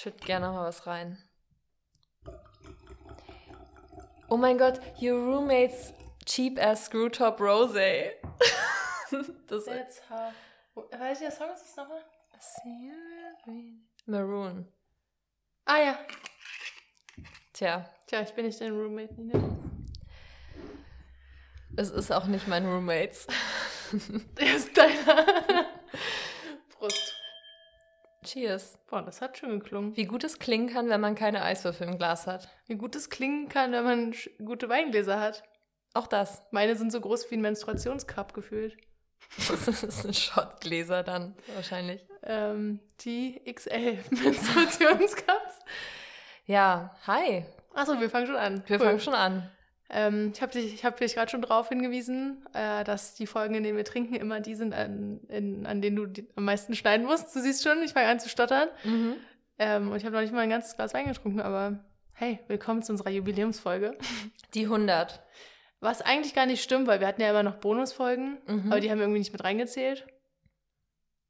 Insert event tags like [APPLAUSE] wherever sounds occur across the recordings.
schütt gerne mal was rein. Oh mein Gott, your roommate's cheap ass Screwtop Rose. [LAUGHS] das That's how. Weiß ich, der Song ist das nochmal? Maroon. Ah ja. Tja. Tja, ich bin nicht dein Roommate, Nina. Es ist auch nicht mein Roommates. [LAUGHS] Der ist deiner. [LAUGHS] Prost. Cheers. Boah, das hat schon geklungen. Wie gut es klingen kann, wenn man keine Eiswürfel im Glas hat. Wie gut es klingen kann, wenn man gute Weingläser hat. Auch das. Meine sind so groß wie ein Menstruationscup gefühlt. [LAUGHS] Das sind Schottgläser dann wahrscheinlich. Ähm, die XL [LAUGHS] Menstruationscups. ja, hi. Achso, wir fangen schon an. Wir cool. fangen schon an. Ähm, ich habe dich, hab dich gerade schon darauf hingewiesen, äh, dass die Folgen, in denen wir trinken, immer die sind, an, in, an denen du die, am meisten schneiden musst. Du siehst schon, ich fange an zu stottern. Mhm. Ähm, und ich habe noch nicht mal ein ganzes Glas Wein getrunken, aber hey, willkommen zu unserer Jubiläumsfolge. Die 100. Was eigentlich gar nicht stimmt, weil wir hatten ja immer noch Bonusfolgen, mhm. aber die haben wir irgendwie nicht mit reingezählt.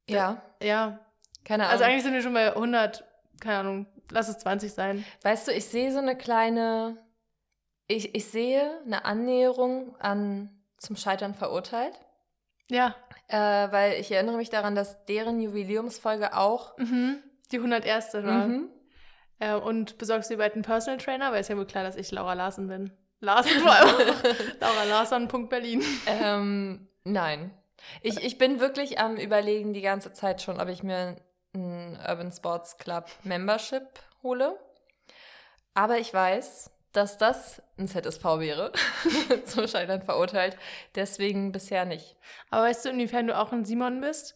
Ja. Ja. Keine Ahnung. Also eigentlich sind wir schon bei 100, keine Ahnung, lass es 20 sein. Weißt du, ich sehe so eine kleine ich, ich sehe eine Annäherung an zum Scheitern verurteilt. Ja. Äh, weil ich erinnere mich daran, dass deren Jubiläumsfolge auch mhm, die 101. war. Mhm. Äh, und besorgst du dir bald einen Personal Trainer? Weil es ja wohl klar, dass ich Laura Larsen bin. Larsen vor allem. [LAUGHS] Laura Larsen, Punkt Berlin. Ähm, nein. Ich, ich bin wirklich am überlegen die ganze Zeit schon, ob ich mir ein Urban Sports Club Membership hole. Aber ich weiß, dass das ein ZSV wäre, [LAUGHS] zum Scheitern verurteilt. Deswegen bisher nicht. Aber weißt du, inwiefern du auch ein Simon bist?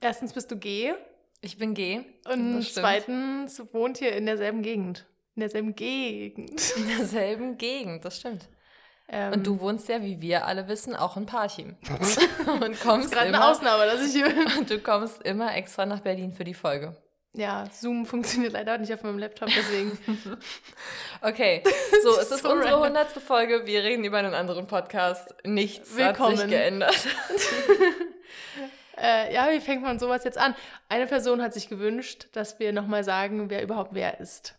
Erstens bist du G. Ich bin G. Und zweitens wohnt hier in derselben Gegend. In derselben Gegend. In derselben Gegend, das stimmt. Ähm, und du wohnst ja, wie wir alle wissen, auch in Parchim. [LAUGHS] und kommst das ist gerade eine Ausnahme, dass ich [LAUGHS] hier bin. Und du kommst immer extra nach Berlin für die Folge. Ja, Zoom funktioniert leider nicht auf meinem Laptop, deswegen. [LAUGHS] okay, so, es [LAUGHS] ist so unsere hundertste Folge. Wir reden über einen anderen Podcast. Nichts Willkommen. hat sich geändert. [LAUGHS] äh, ja, wie fängt man sowas jetzt an? Eine Person hat sich gewünscht, dass wir nochmal sagen, wer überhaupt wer ist.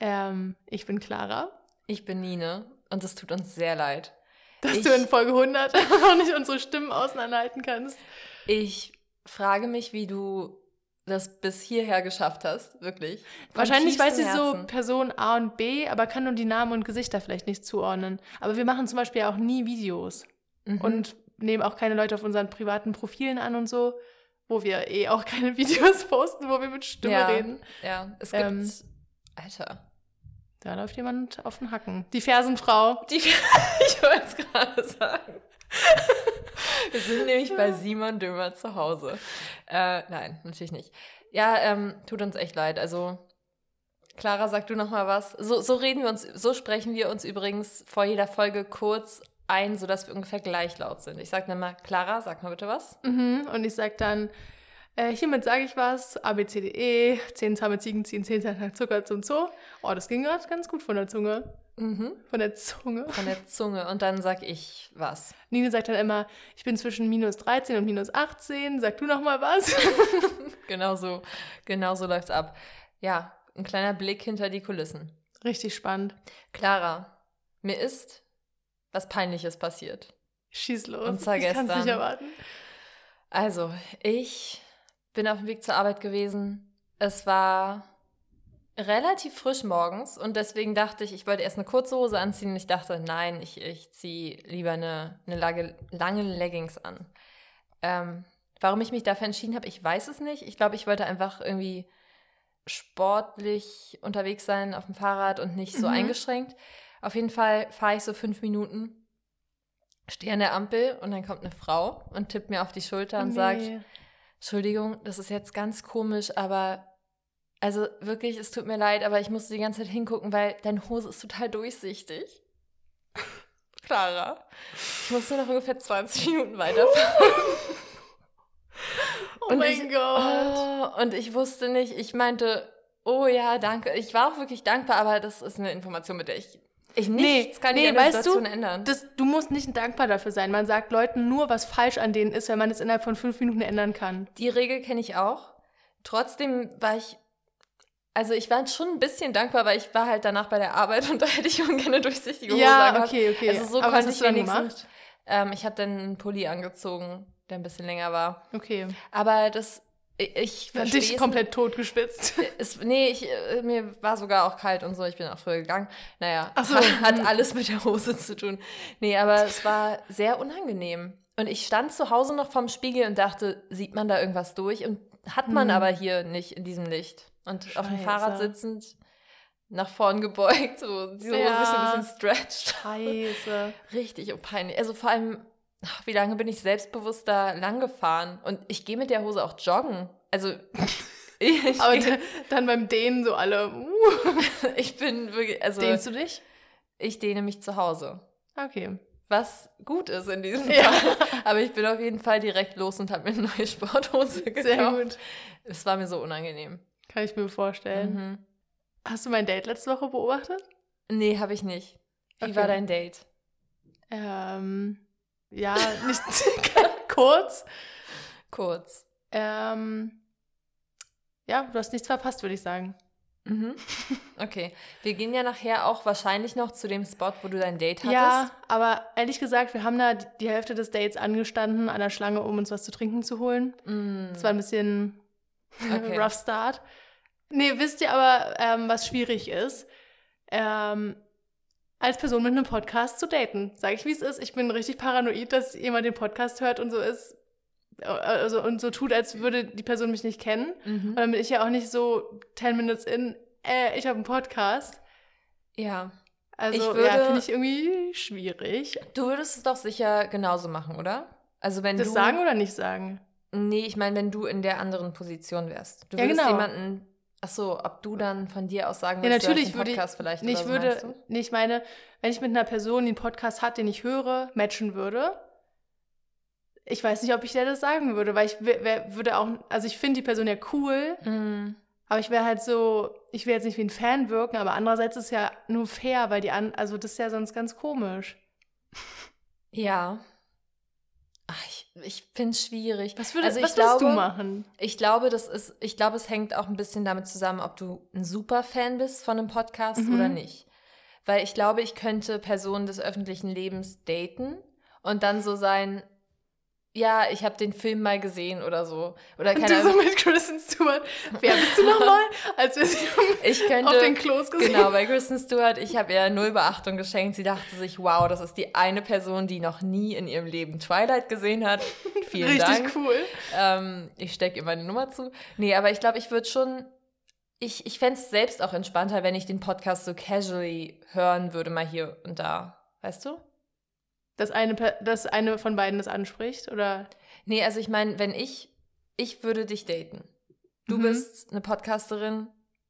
Ähm, ich bin Clara. Ich bin Nine und es tut uns sehr leid. Dass ich, du in Folge 100 auch nicht unsere Stimmen auseinanderhalten kannst. Ich frage mich, wie du das bis hierher geschafft hast, wirklich. Wahrscheinlich weiß sie so Person A und B, aber kann nur die Namen und Gesichter vielleicht nicht zuordnen. Aber wir machen zum Beispiel auch nie Videos mhm. und nehmen auch keine Leute auf unseren privaten Profilen an und so, wo wir eh auch keine [LAUGHS] Videos posten, wo wir mit Stimme ja, reden. Ja, es gibt. Ähm, Alter. Da läuft jemand auf den Hacken. Die Fersenfrau. Die, [LAUGHS] ich wollte es gerade sagen. [LAUGHS] Wir sind nämlich bei Simon Dömer zu Hause. Äh, nein, natürlich nicht. Ja, ähm, tut uns echt leid. Also, Clara, sag du noch mal was. So, so reden wir uns, so sprechen wir uns übrigens vor jeder Folge kurz ein, sodass wir ungefähr gleich laut sind. Ich sag dann mal, Clara, sag mal bitte was. Mhm, und ich sag dann, äh, hiermit sage ich was, A, B, C, D, E, 10 zahme Ziegen ziehen 10 Zentner Zucker zum Zoo. Oh, das ging gerade ganz gut von der Zunge. Mhm. Von der Zunge. Von der Zunge. Und dann sag ich was. Nine sagt dann immer, ich bin zwischen minus 13 und minus 18. Sag du noch mal was? [LAUGHS] [LAUGHS] genau so. Genau so läuft's ab. Ja, ein kleiner Blick hinter die Kulissen. Richtig spannend. Clara, mir ist was Peinliches passiert. Schieß los. Und zwar ich gestern. Kann's nicht erwarten. Also, ich bin auf dem Weg zur Arbeit gewesen. Es war relativ frisch morgens und deswegen dachte ich, ich wollte erst eine kurze Hose anziehen und ich dachte, nein, ich, ich ziehe lieber eine, eine lange, lange Leggings an. Ähm, warum ich mich dafür entschieden habe, ich weiß es nicht. Ich glaube, ich wollte einfach irgendwie sportlich unterwegs sein auf dem Fahrrad und nicht so mhm. eingeschränkt. Auf jeden Fall fahre ich so fünf Minuten, stehe an der Ampel und dann kommt eine Frau und tippt mir auf die Schulter und nee. sagt, Entschuldigung, das ist jetzt ganz komisch, aber also wirklich, es tut mir leid, aber ich musste die ganze Zeit hingucken, weil deine Hose ist total durchsichtig. [LAUGHS] Clara, ich musste noch ungefähr 20 Minuten weiterfahren. [LAUGHS] oh und mein ich, Gott. Oh, und ich wusste nicht, ich meinte, oh ja, danke. Ich war auch wirklich dankbar, aber das ist eine Information, mit der ich ich nichts nee, kann nee, weißt Situation du, ändern. Das, du musst nicht dankbar dafür sein. Man sagt Leuten nur, was falsch an denen ist, wenn man es innerhalb von fünf Minuten ändern kann. Die Regel kenne ich auch. Trotzdem war ich also ich war schon ein bisschen dankbar, weil ich war halt danach bei der Arbeit und [LAUGHS] da hätte ich ungern durchsichtige Hose Ja, okay, okay. Also so Aber konnte ich wenigstens. Ähm, ich habe dann einen Pulli angezogen, der ein bisschen länger war. Okay. Aber das, ich, verstehe dich komplett totgespitzt. [LAUGHS] es, nee, ich, äh, mir war sogar auch kalt und so. Ich bin auch früher gegangen. Naja, so. hat, [LAUGHS] hat alles mit der Hose zu tun. Nee, aber es war sehr unangenehm. Und ich stand zu Hause noch vorm Spiegel und dachte, sieht man da irgendwas durch? Und hat man Hm. aber hier nicht in diesem Licht. Und auf dem Scheiße. Fahrrad sitzend, nach vorn gebeugt, so die Hose Ja. sich so ein bisschen stretched. Scheiße. [LAUGHS] Richtig und peinlich. Also vor allem, ach, wie lange bin ich selbstbewusst da lang gefahren? Und ich gehe mit der Hose auch joggen. Also [LAUGHS] ich, Aber d- dann beim Dehnen so alle. Uh. [LAUGHS] ich bin wirklich, also Dehnst du dich? ich dehne mich zu Hause. Okay. Was gut ist in diesem Ja. Fall. Aber ich bin auf jeden Fall direkt los und habe mir eine neue Sporthose gekauft. Sehr gut. Es war mir so unangenehm. Kann ich mir vorstellen. Mhm. Hast du mein Date letzte Woche beobachtet? Nee, habe ich nicht. Wie Okay. war dein Date? Ähm, ja, nicht [LAUGHS] kurz. Kurz. Ähm, ja, du hast nichts verpasst, würde ich sagen. Mhm. Okay. Wir gehen ja nachher auch wahrscheinlich noch zu dem Spot, wo du dein Date hattest. Ja, aber ehrlich gesagt, wir haben da die Hälfte des Dates angestanden an der Schlange, um uns was zu trinken zu holen. Mm. Das war ein bisschen Okay. [LAUGHS] rough start. Nee, wisst ihr aber, ähm, was schwierig ist? Ähm, als Person mit einem Podcast zu daten. Sag ich, wie es ist. Ich bin richtig paranoid, dass jemand den Podcast hört und so ist. äh, Also, und so tut, als würde die Person mich nicht kennen. Mhm. Und dann bin ich ja auch nicht so 10 Minutes in, äh, ich habe einen Podcast. Ja. Also, Ich würde- ja, finde ich irgendwie schwierig. Du würdest es doch sicher genauso machen, oder? Also wenn Das du sagen oder nicht sagen? Nee, ich meine, wenn du in der anderen Position wärst. Du Ja, würdest genau. jemanden. Ach so, ob du dann von dir aus sagen Ja, würdest, natürlich du einen ich, Podcast vielleicht nee, ich oder so, würde, nee, ich meine, wenn ich mit einer Person, die einen Podcast hat, den ich höre, matchen würde, ich weiß nicht, ob ich der das sagen würde, weil ich wär, wär, würde auch, also ich finde die Person ja cool, Mm, aber ich wäre halt so, ich will jetzt nicht wie ein Fan wirken, aber andererseits ist es ja nur fair, weil die an, also das ist ja sonst ganz komisch. ja. Ach, ich ich finde es schwierig. Was, würdest, also ich was glaube, du machen? Ich glaube, das ist, ich glaube, es hängt auch ein bisschen damit zusammen, ob du ein Superfan bist von einem Podcast Mhm. oder nicht. Weil ich glaube, ich könnte Personen des öffentlichen Lebens daten und dann so sein, ja, ich habe den Film mal gesehen oder so. Oder Und keine du so mit Kristen Stewart. Wer bist du nochmal? [LAUGHS] Als wir sie Ich könnte, auf den Klos gesehen Genau, bei Kristen Stewart, ich habe ihr null Beachtung geschenkt. Sie dachte sich, wow, das ist die eine Person, die noch nie in ihrem Leben Twilight gesehen hat. [LAUGHS] Vielen Richtig Dank. cool. Ähm, ich stecke ihr meine Nummer zu. Nee, aber ich glaube, ich würde schon. Ich, ich fände es selbst auch entspannter, wenn ich den Podcast so casually hören würde, mal hier und da. Weißt du? Dass eine, dass eine von beiden das anspricht? Oder? Nee, also ich meine, wenn ich. Ich würde dich daten. Du Mhm. bist eine Podcasterin,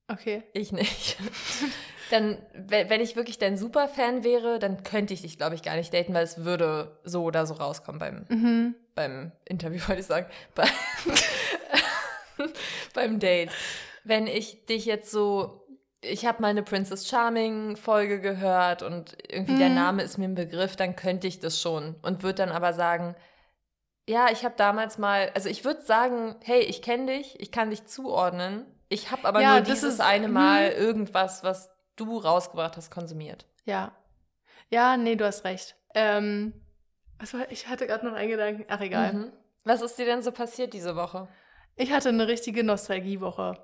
Okay. ich nicht. [LAUGHS] dann, we- wenn ich wirklich dein Superfan wäre, dann könnte ich dich, glaube ich, gar nicht daten, weil es würde so oder so rauskommen beim, Mhm. beim Interview, [LAUGHS] wollte ich sagen. Bei, [LAUGHS] beim Date. Wenn ich dich jetzt so. Ich habe mal eine Princess Charming Folge gehört und irgendwie der Mhm. Name ist mir ein Begriff, dann könnte ich das schon und würde dann aber sagen, ja, ich habe damals mal, also ich würde sagen, hey, ich kenne dich, ich kann dich zuordnen, ich habe aber Ja, nur dieses ist- eine. Mal irgendwas, was du rausgebracht hast, konsumiert. Ja. Ja, nee, du hast recht. Ähm, was war, ich hatte gerade noch einen Gedanken. Ach, egal. Mhm. Was ist dir denn so passiert diese Woche? Ich hatte eine richtige Nostalgiewoche.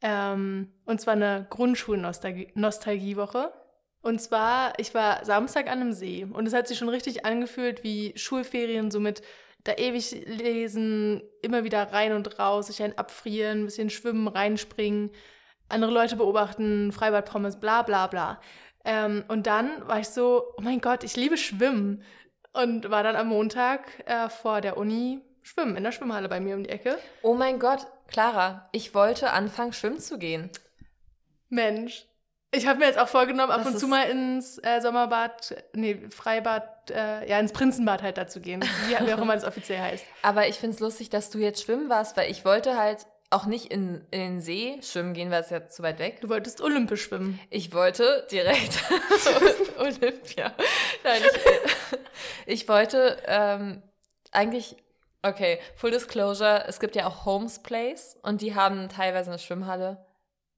Ähm, und zwar eine Grundschul-Nostalgiewoche. Und zwar, ich war Samstag an einem See und es hat sich schon richtig angefühlt wie Schulferien, so mit da ewig lesen, immer wieder rein und raus, sich ein abfrieren, ein bisschen schwimmen, reinspringen, andere Leute beobachten, Freibad-Pommes, bla bla bla. Ähm, und dann war ich so, oh mein Gott, ich liebe Schwimmen. Und war dann am Montag äh, vor der Uni schwimmen, in der Schwimmhalle bei mir um die Ecke. Oh mein Gott, Clara, ich wollte anfangen, schwimmen zu gehen. Mensch. Ich habe mir jetzt auch vorgenommen, ab Das und zu mal ins äh, Sommerbad, nee, Freibad, äh, ja, ins Prinzenbad halt dazu gehen. Wie, [LAUGHS] wie auch immer das offiziell heißt. Aber ich finde es lustig, dass du jetzt schwimmen warst, weil ich wollte halt auch nicht in, in den See schwimmen gehen, weil es ja zu weit weg. Du wolltest olympisch schwimmen. Ich wollte direkt [LAUGHS] [LAUGHS] Olympia. Nein, ich, ich wollte ähm, eigentlich, okay, Full Disclosure, es gibt ja auch Homes Place und die haben teilweise eine Schwimmhalle.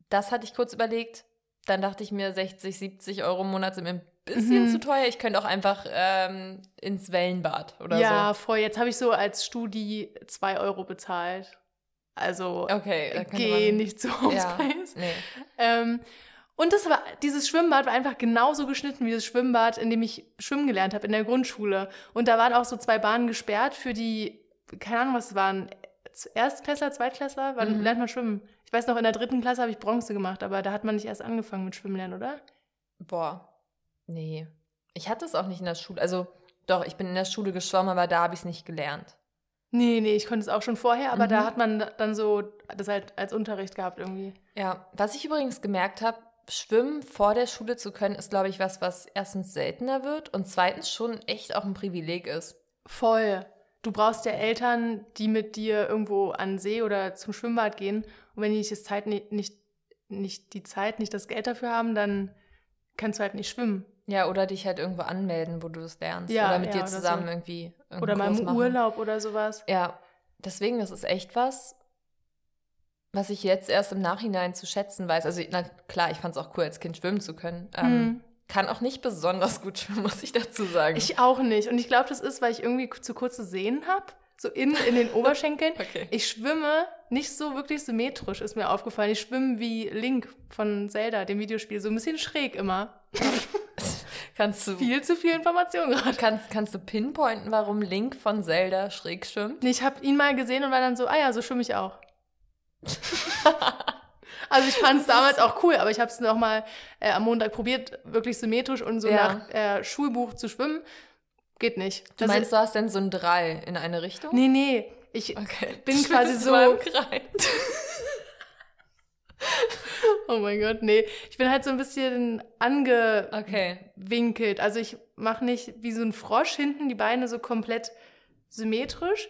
das hatte ich kurz überlegt. Dann dachte ich mir, 60, 70 Euro im Monat sind mir ein bisschen mhm. zu teuer. Ich könnte auch einfach ähm, ins Wellenbad oder ja, so. Ja, voll. Jetzt habe ich so als Studi 2 Euro bezahlt. Also okay, geh nicht so aufs ja, Preis. Nee. Ähm, und das war, dieses Schwimmbad war einfach genauso geschnitten wie das Schwimmbad, in dem ich schwimmen gelernt habe in der Grundschule. Und da waren auch so zwei Bahnen gesperrt für die, keine Ahnung, was es waren, Erstklässler, Zweitklässler, wann mhm. lernt man schwimmen? Ich weiß noch, in der dritten Klasse habe ich Bronze gemacht, aber da hat man nicht erst angefangen mit Schwimmen lernen, oder? Boah, nee. Ich hatte es auch nicht in der Schule. Also doch, ich bin in der Schule geschwommen, aber da habe ich es nicht gelernt. Nee, nee, ich konnte es auch schon vorher, aber mhm. da hat man dann so das halt als Unterricht gehabt irgendwie. Ja, was ich übrigens gemerkt habe, Schwimmen vor der Schule zu können, ist, glaube ich, was, was erstens seltener wird und zweitens schon echt auch ein Privileg ist. Voll. Du brauchst ja Eltern, die mit dir irgendwo an See oder zum Schwimmbad gehen. Und wenn die nicht, das Zeit, nicht, nicht, nicht die Zeit, nicht das Geld dafür haben, dann kannst du halt nicht schwimmen. Ja, oder dich halt irgendwo anmelden, wo du es lernst. Ja, oder mit ja, dir zusammen so. irgendwie. Oder mal im machen. Urlaub oder sowas. Ja, deswegen, das ist echt was, was ich jetzt erst im Nachhinein zu schätzen weiß. Also, na klar, ich fand es auch cool, als Kind schwimmen zu können. Ähm, hm. Kann auch nicht besonders gut schwimmen, [LAUGHS] muss ich dazu sagen. Ich auch nicht. Und ich glaube, das ist, weil ich irgendwie zu kurze Sehnen habe. So in, in den Oberschenkeln. [LAUGHS] okay. Ich schwimme nicht so wirklich symmetrisch, ist mir aufgefallen. Ich schwimme wie Link von Zelda, dem Videospiel. So ein bisschen schräg immer. [LAUGHS] kannst du. Viel zu viel Information gerade. Kannst, kannst du pinpointen, warum Link von Zelda schräg schwimmt? Ich habe ihn mal gesehen und war dann so, ah ja, so schwimme ich auch. Also ich fand es damals auch cool, aber ich habe es nochmal äh, am Montag probiert, wirklich symmetrisch und so ja. nach äh, Schulbuch zu schwimmen. Geht nicht. Du das meinst, du hast denn so ein Drei in eine Richtung? Nee, nee. Ich okay. bin quasi so. [LAUGHS] oh mein Gott, nee. Ich bin halt so ein bisschen angewinkelt. Okay. Also ich mache nicht wie so ein Frosch hinten die Beine so komplett symmetrisch,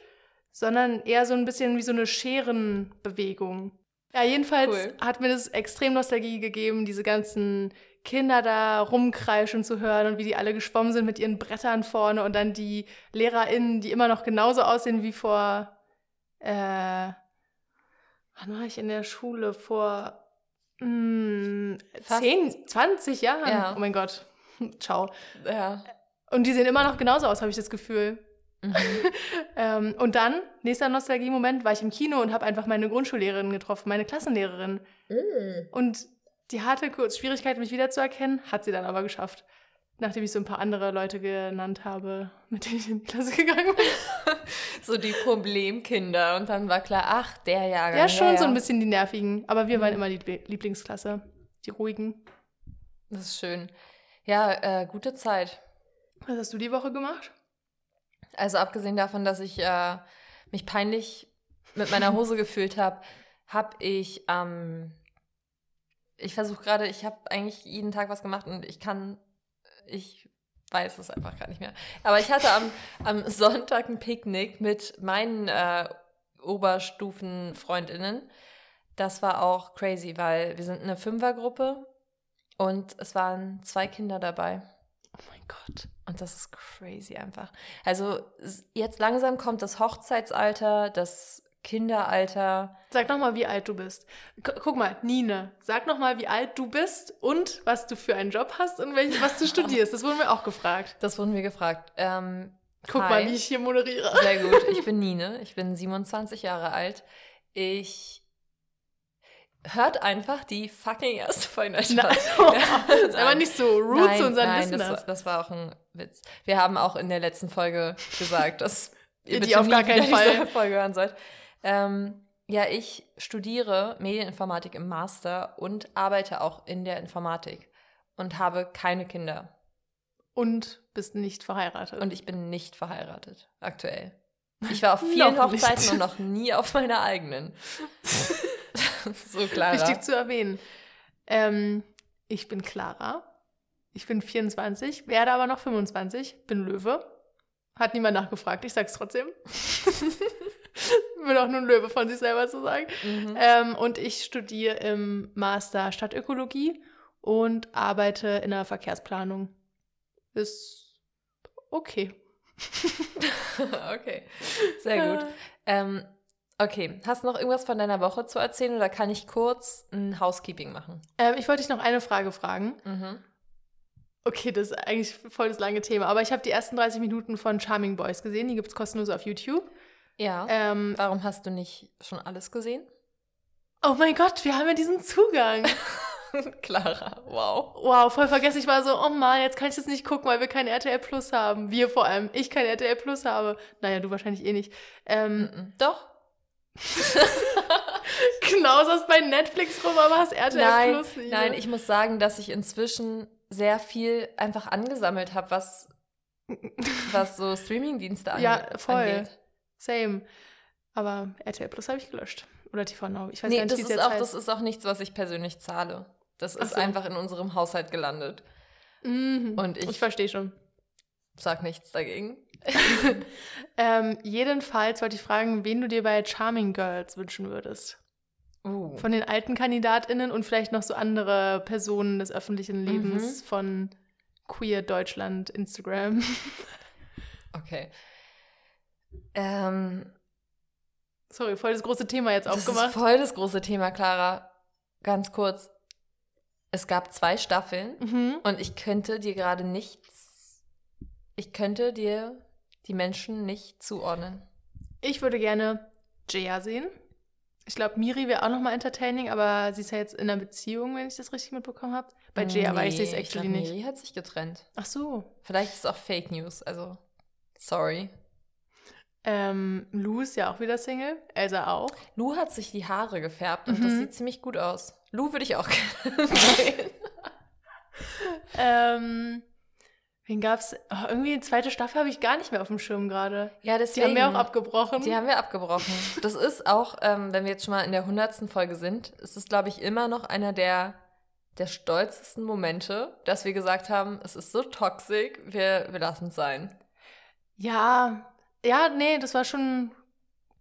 sondern eher so ein bisschen wie so eine Scherenbewegung. Ja, jedenfalls cool. hat mir das extrem Nostalgie gegeben, diese ganzen Kinder da rumkreischen zu hören und wie die alle geschwommen sind mit ihren Brettern vorne und dann die LehrerInnen, die immer noch genauso aussehen wie vor, äh, wann war ich in der Schule? Vor mh, hm, 10, 20 Jahren? Ja. Oh mein Gott. [LAUGHS] Ciao. Ja. Und die sehen immer noch genauso aus, habe ich das Gefühl. Mhm. [LAUGHS] ähm, und dann, nächster Nostalgie-Moment, war ich im Kino und habe einfach meine Grundschullehrerin getroffen, meine Klassenlehrerin. Mhm. Und die hatte kurz Schwierigkeit, mich wiederzuerkennen, hat sie dann aber geschafft. Nachdem ich so ein paar andere Leute genannt habe, mit denen ich in die Klasse [LAUGHS] gegangen bin. [LAUGHS] so die Problemkinder. Und dann war klar, ach, der Jahrgang. Ja, schon ja, ja. so ein bisschen die nervigen. Aber wir mhm. waren immer die Lieblingsklasse. Die ruhigen. Das ist schön. Ja, äh, gute Zeit. Was hast du die Woche gemacht? Also abgesehen davon, dass ich äh, mich peinlich mit meiner [LAUGHS] Hose gefühlt habe, habe ich, ähm, ich versuche gerade, ich habe eigentlich jeden Tag was gemacht und ich kann, ich weiß es einfach gar nicht mehr. Aber ich hatte am, [LAUGHS] am Sonntag ein Picknick mit meinen äh, Oberstufen-Freundinnen. Das war auch crazy, weil wir sind eine Fünfergruppe und es waren zwei Kinder dabei. Oh mein Gott. Und das ist crazy einfach. Also jetzt langsam kommt das Hochzeitsalter, das Kinderalter. Sag noch mal, wie alt du bist. Guck mal, Nine, sag noch mal, wie alt du bist und was du für einen Job hast und welch, was du [LAUGHS] studierst. Das wurden wir auch gefragt. Das wurden wir gefragt. Ähm, Guck hi. mal, wie ich hier moderiere. Sehr gut. Ich [LAUGHS] bin Nine. Ich bin 27 Jahre alt. Ich hört einfach die fucking erste Folge. [LAUGHS] Nein, [LAUGHS] nein, das ist aber nicht so rude nein, zu unseren nein, Listeners. Das, das war auch ein Witz. Wir haben auch in der letzten Folge gesagt, dass [LAUGHS] ihr die auf gar keinen Fall Folge hören sollt. Ähm, ja, ich studiere Medieninformatik im Master und arbeite auch in der Informatik und habe keine Kinder. Und bist nicht verheiratet. Und ich bin nicht verheiratet, aktuell. Ich war auf vielen Hochzeiten und noch nie auf meiner eigenen. [LAUGHS] so Clara. Wichtig zu erwähnen. Ähm, ich bin Clara. Ich bin 24, werde aber noch 25, bin Löwe. Hat niemand nachgefragt, ich sag's trotzdem. [LAUGHS] bin auch nur ein Löwe von sich selber zu sagen. Mhm. Ähm, und ich studiere im Master Stadtökologie und arbeite in der Verkehrsplanung. Ist okay. [LAUGHS] okay, sehr gut. Ähm, Okay, hast du noch irgendwas von deiner Woche zu erzählen oder kann ich kurz ein Housekeeping machen? Ähm, ich wollte dich noch eine Frage fragen. Mhm. Okay, das ist eigentlich voll das lange Thema, aber ich habe die ersten 30 Minuten von Charming Boys gesehen, die gibt es kostenlos auf YouTube. Ja. Ähm, Warum hast du nicht schon alles gesehen? Oh mein Gott, wir haben ja diesen Zugang. [LAUGHS] Clara, wow. Wow, voll vergessen. Ich war so, oh Mann, jetzt kann ich das nicht gucken, weil wir kein RTL Plus haben. Wir vor allem. Ich kein RTL Plus habe. Naja, du wahrscheinlich eh nicht. Ähm, mm -mm. Doch. [LAUGHS] genau, ist bei Netflix rum, aber hast RTL nein, Plus nicht. Nein, ich muss sagen, dass ich inzwischen sehr viel einfach angesammelt habe, was, was so Streamingdienste angeht. Ja, voll. Angeht. Same. Aber RTL Plus habe ich gelöscht. Oder TV Now. Ich weiß nee, gar nicht, das ist auch, heißt. Das ist auch nichts, was ich persönlich zahle. Das ist so. einfach in unserem Haushalt gelandet. Mhm. Und ich, ich verstehe schon. Sag nichts dagegen. [LAUGHS] ähm, jedenfalls wollte ich fragen, wen du dir bei Charming Girls wünschen würdest. Uh. Von den alten KandidatInnen und vielleicht noch so andere Personen des öffentlichen Lebens mhm. von Queer Deutschland, Instagram. [LAUGHS] okay. Ähm, Sorry, voll das große Thema jetzt aufgemacht. Das ist voll das große Thema, Clara. Ganz kurz. Es gab zwei Staffeln mhm. und ich könnte dir gerade nichts, ich könnte dir die Menschen nicht zuordnen. Ich würde gerne Jaya sehen. Ich glaube, Miri wäre auch nochmal entertaining, aber sie ist ja jetzt in einer Beziehung, wenn ich das richtig mitbekommen habe. Bei Jaya nee, weiß ich es actually ich glaub, nicht. Miri hat sich getrennt. Ach so. Vielleicht ist es auch Fake News, also sorry. Ähm, Lou ist ja auch wieder Single, Elsa auch. Lou hat sich die Haare gefärbt und mhm. das sieht ziemlich gut aus. Lou würde ich auch [LAUGHS] gerne sehen. [LAUGHS] ähm, wen gab's? Oh, irgendwie die zweite Staffel habe ich gar nicht mehr auf dem Schirm gerade. Ja, deswegen. Die haben wir auch abgebrochen. Die haben wir abgebrochen. Das ist auch, ähm, wenn wir jetzt schon mal in der hundertsten Folge sind, ist es, glaube ich, immer noch einer der, der stolzesten Momente, dass wir gesagt haben, es ist so toxisch, wir, wir lassen es sein. Ja, ja, nee, das war schon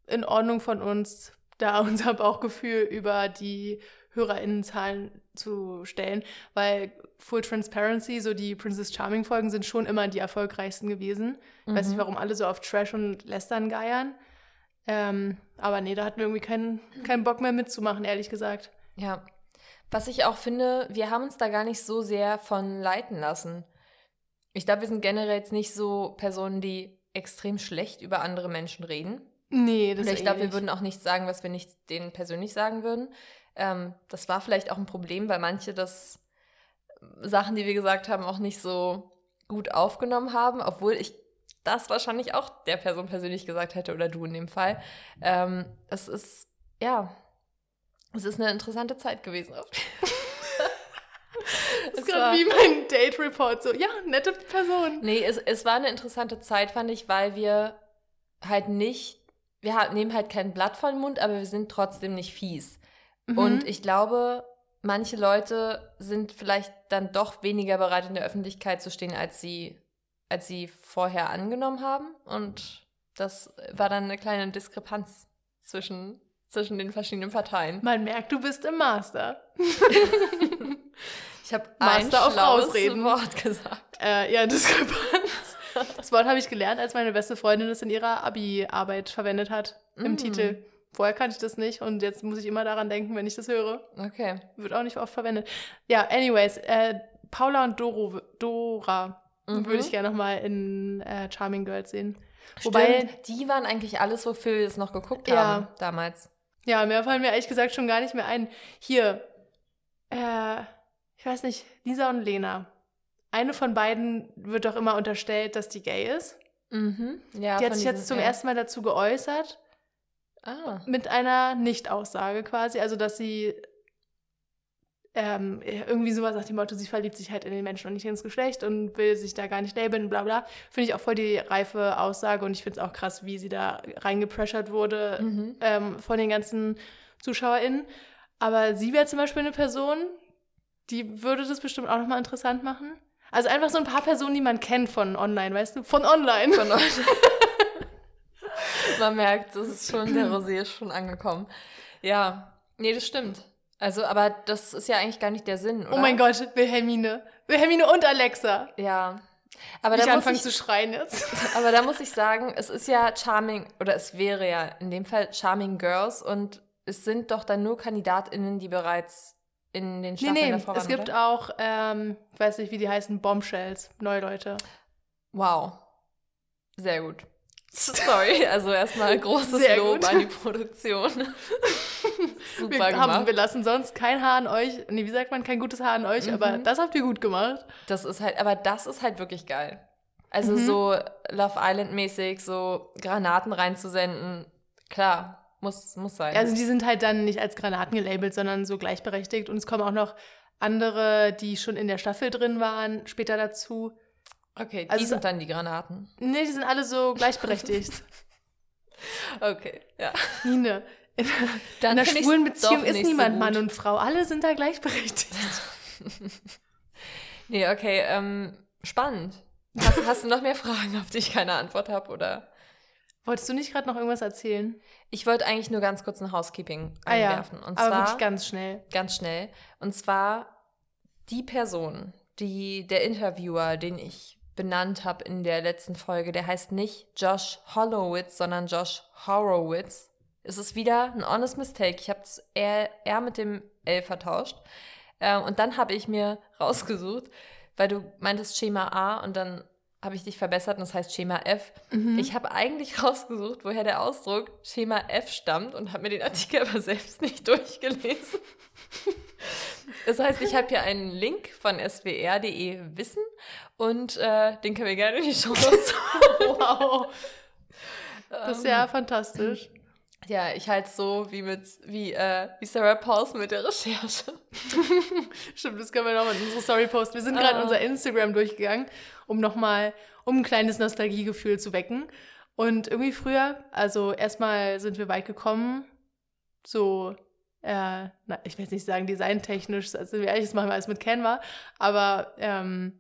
in Ordnung von uns, da [LAUGHS] unser Bauchgefühl über die HörerInnenzahlen zu stellen, weil Full Transparency, so die Princess Charming Folgen sind schon immer die erfolgreichsten gewesen. Ich mhm. weiß nicht, mhm. warum alle so auf Trash und Lästern geiern. Ähm, aber nee, da hatten wir irgendwie keinen, keinen Bock mehr mitzumachen, ehrlich gesagt. Ja. Was ich auch finde, wir haben uns da gar nicht so sehr von leiten lassen. Ich glaube, wir sind generell jetzt nicht so Personen, die extrem schlecht über andere Menschen reden. Nee, das ist Ich glaube, wir würden auch nichts sagen, was wir nicht denen persönlich sagen würden. Ähm, das war vielleicht auch ein Problem, weil manche das Sachen, die wir gesagt haben, auch nicht so gut aufgenommen haben, obwohl ich das wahrscheinlich auch der Person persönlich gesagt hätte oder du in dem Fall. Ähm, es ist, ja, es ist eine interessante Zeit gewesen. [LAUGHS] Das ist gerade wie mein Date-Report, so, ja, nette Person. Nee, es, es war eine interessante Zeit, fand ich, weil wir halt nicht, wir nehmen halt kein Blatt vor den Mund, aber wir sind trotzdem nicht fies. Mhm. Und ich glaube, manche Leute sind vielleicht dann doch weniger bereit, in der Öffentlichkeit zu stehen, als sie, als sie vorher angenommen haben. Und das war dann eine kleine Diskrepanz zwischen, zwischen den verschiedenen Parteien. Man merkt, du bist im Master. [LAUGHS] Ich habe Master auf Ausreden Wort gesagt. Äh, ja, Diskrepanz. Das Wort habe ich gelernt, als meine beste Freundin es in ihrer Abi-Arbeit verwendet hat. Im mm. Titel. Vorher kannte ich das nicht und jetzt muss ich immer daran denken, wenn ich das höre. Okay. Wird auch nicht oft verwendet. Ja, anyways, äh, Paula und Doro, Dora mhm. würde ich gerne nochmal in äh, Charming Girls sehen. Stimmt, Wobei, die waren eigentlich alles, wofür wir es noch geguckt ja. haben damals. Ja, mehr fallen mir ehrlich gesagt schon gar nicht mehr ein. Hier, äh, ich weiß nicht, Lisa und Lena. Eine von beiden wird doch immer unterstellt, dass die gay ist. Mhm. Ja, die hat sich jetzt zum ja. ersten Mal dazu geäußert. Ah. Mit einer Nicht-Aussage quasi. Also, dass sie ähm, irgendwie sowas nach dem Motto, sie verliebt sich halt in den Menschen und nicht ins Geschlecht und will sich da gar nicht labeln, bla bla. Finde ich auch voll die reife Aussage und ich finde es auch krass, wie sie da reingepressert wurde mhm. ähm, von den ganzen ZuschauerInnen. Aber sie wäre zum Beispiel eine Person, die würde das bestimmt auch nochmal interessant machen. Also einfach so ein paar Personen, die man kennt von online, weißt du? Von online. Von online. [LAUGHS] [LAUGHS] man merkt, das ist schon, der Rosé ist schon angekommen. Ja, nee, das stimmt. Also, aber das ist ja eigentlich gar nicht der Sinn, oder? Oh mein Gott, Wilhelmine. Wilhelmine und Alexa. Ja. Aber ich anfange zu schreien jetzt. [LAUGHS] Aber da muss ich sagen, es ist ja Charming, oder es wäre ja in dem Fall Charming Girls und es sind doch dann nur KandidatInnen, die bereits in den Staffeln nee, nee, davor waren, es gibt oder? auch, ähm, ich weiß nicht, wie die heißen, Bombshells, neue Leute. Wow. Sehr gut. Sorry, also erstmal großes Sehr Lob gut. an die Produktion. [LAUGHS] Super wir, gemacht. Haben, wir lassen sonst kein Haar an euch, nee, wie sagt man, kein gutes Haar an euch, mhm. aber das habt ihr gut gemacht. Das ist halt, aber das ist halt wirklich geil. Also mhm. so Love Island mäßig, so Granaten reinzusenden, klar, muss, muss sein. Also die sind halt dann nicht als Granaten gelabelt, sondern so gleichberechtigt und es kommen auch noch andere, die schon in der Staffel drin waren, später dazu. Okay, die also, sind dann die Granaten. Nee, die sind alle so gleichberechtigt. [LAUGHS] okay, ja. Nine. In, in einer schwulen Beziehung ist niemand so Mann und Frau. Alle sind da gleichberechtigt. [LAUGHS] nee, okay, ähm, spannend. Hast, hast, du noch mehr Fragen, auf die ich keine Antwort habe, oder? Wolltest du nicht gerade noch irgendwas erzählen? Ich wollte eigentlich nur ganz kurz ein Housekeeping ah, einwerfen. Ja, und aber zwar, wirklich ganz schnell. Ganz schnell. Und zwar die Person, die, der Interviewer, den ich benannt habe in der letzten Folge, der heißt nicht Josh Hollowitz, sondern Josh Horowitz. Es ist wieder ein honest mistake. Ich habe das R, R mit dem L vertauscht. Äh, und dann habe ich mir rausgesucht, weil du meintest Schema A und dann habe ich dich verbessert und das heißt Schema F. Mhm. Ich habe eigentlich [LAUGHS] rausgesucht, woher der Ausdruck Schema F stammt und habe mir den Artikel [LAUGHS] aber selbst nicht durchgelesen. Das heißt, ich habe hier einen Link von swr.de Wissen und äh, den können wir gerne in die Show [LAUGHS] wow. Das ist ja ähm, fantastisch. Ja, ich halte so wie mit wie, äh, wie Sarah Paulson mit der Recherche. [LAUGHS] Stimmt, das können wir nochmal in unsere Story posten. Wir sind gerade uh. unser Instagram durchgegangen, um nochmal, um ein kleines Nostalgiegefühl zu wecken. Und irgendwie früher, also erstmal sind wir weit gekommen, so äh, na, ich will jetzt nicht sagen designtechnisch, also wir ehrlich, das machen wir alles mit Canva, aber ähm,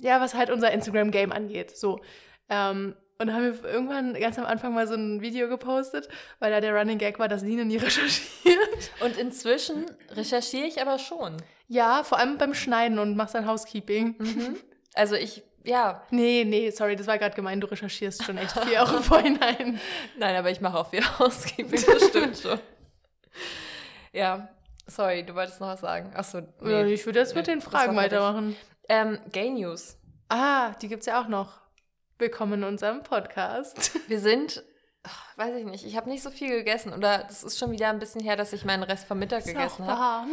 ja, was halt unser Instagram-Game angeht. So. Ähm, und haben wir irgendwann ganz am Anfang mal so ein Video gepostet, weil da der Running Gag war, dass Nina nie [LAUGHS] recherchiert. Und inzwischen recherchiere ich aber schon. Ja, vor allem beim Schneiden und machst dann Housekeeping. Mhm. Also ich, ja. Nee, nee, sorry, das war gerade gemeint, du recherchierst schon echt viel auch im [LAUGHS] Vorhinein. Nein, aber ich mache auch viel [LAUGHS] Housekeeping, das stimmt schon. Ja, sorry, du wolltest noch was sagen. Achso, nee. Ich würde jetzt mit den Fragen weitermachen. Ähm, Gay News. Ah, die gibt es ja auch noch. Willkommen in unserem Podcast. [LAUGHS] Wir sind, ach, weiß ich nicht, ich habe nicht so viel gegessen. Oder das ist schon wieder ein bisschen her, dass ich meinen Rest vom Mittag ist gegessen habe.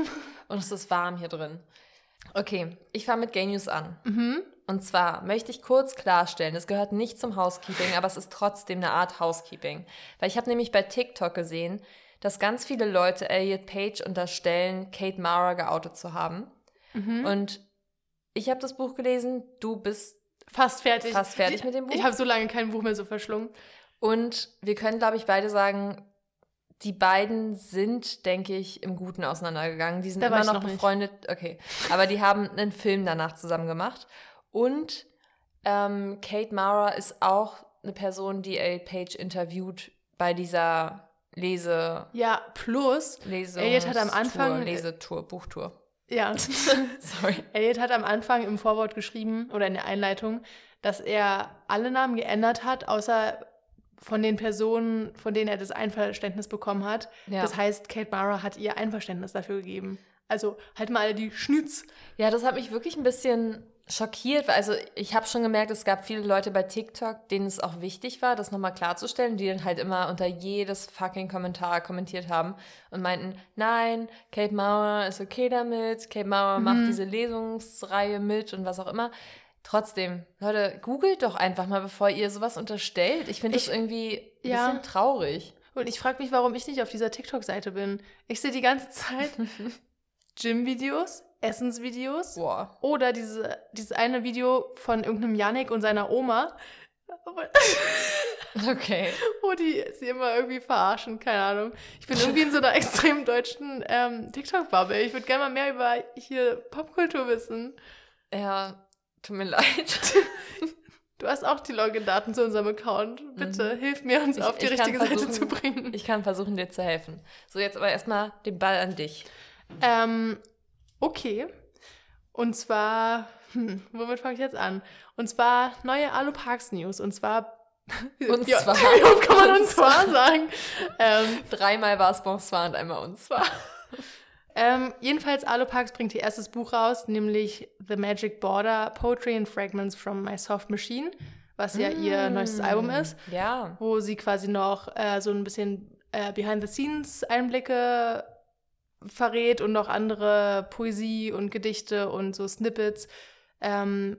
Und es ist warm hier drin. Okay, ich fange mit Gay News an. Mhm. Und zwar möchte ich kurz klarstellen, es gehört nicht zum Housekeeping, aber es ist trotzdem eine Art Housekeeping. Weil ich habe nämlich bei TikTok gesehen, dass ganz viele Leute Elliot Page unterstellen, Kate Mara geoutet zu haben. Mhm. Und ich habe das Buch gelesen, du bist fast fertig. Fast fertig mit dem Buch. Ich habe so lange kein Buch mehr so verschlungen. Und wir können, glaube ich, beide sagen, die beiden sind, denke ich, im Guten auseinandergegangen. Die sind da immer noch, noch befreundet. Nicht. Okay. Aber die haben einen Film danach zusammen gemacht. Und ähm, Kate Mara ist auch eine Person, die Elliot Page interviewt bei dieser Lese. Ja, plus Lese Elliot hat am Anfang. Lesetour, Buchtour. Ja. [LAUGHS] Sorry. Elliot hat am Anfang im Vorwort geschrieben oder in der Einleitung, dass er alle Namen geändert hat, außer von den Personen, von denen er das Einverständnis bekommen hat. Ja. Das heißt, Kate Mara hat ihr Einverständnis dafür gegeben. Also halt mal die Schnütz. Ja, das hat mich wirklich ein bisschen schockiert. Also ich habe schon gemerkt, es gab viele Leute bei TikTok, denen es auch wichtig war, das nochmal klarzustellen, die dann halt immer unter jedes fucking Kommentar kommentiert haben und meinten, nein, Kate Mauer ist okay damit, Kate Mauer mhm. macht diese Lesungsreihe mit und was auch immer. Trotzdem, Leute, googelt doch einfach mal, bevor ihr sowas unterstellt. Ich finde das irgendwie ein ja. bisschen traurig. Und ich frage mich, warum ich nicht auf dieser TikTok-Seite bin. Ich sehe die ganze Zeit [LAUGHS] Gym-Videos, Essensvideos. Boah. Oder diese, dieses eine Video von irgendeinem Yannick und seiner Oma. [LAUGHS] Okay. Wo die sie immer irgendwie verarschen, keine Ahnung. Ich bin irgendwie in so einer [LAUGHS] extrem deutschen ähm, TikTok-Bubble. Ich würde gerne mal mehr über hier Popkultur wissen. Ja, tut mir leid. [LAUGHS] Du hast auch die Login-Daten zu unserem Account. Bitte mhm. hilf mir, uns ich, auf die richtige Seite zu bringen. Ich kann versuchen, dir zu helfen. So, jetzt aber erstmal den Ball an dich. Ähm, okay. Und zwar, hm, womit fange ich jetzt an? Und zwar neue Alu Parks News. Und zwar [LAUGHS] und ja, zwar. Wie [LAUGHS] kann man und zwar sagen? Ähm, Dreimal war es bonsoir und einmal und zwar. [LAUGHS] Ähm, jedenfalls, Aluparks bringt ihr erstes Buch raus, nämlich The Magic Border, Poetry and Fragments from My Soft Machine, was ja mm. ihr neuestes Album ist. Ja. Wo sie quasi noch äh, so ein bisschen äh, Behind-the-Scenes-Einblicke verrät und noch andere Poesie und Gedichte und so Snippets ähm,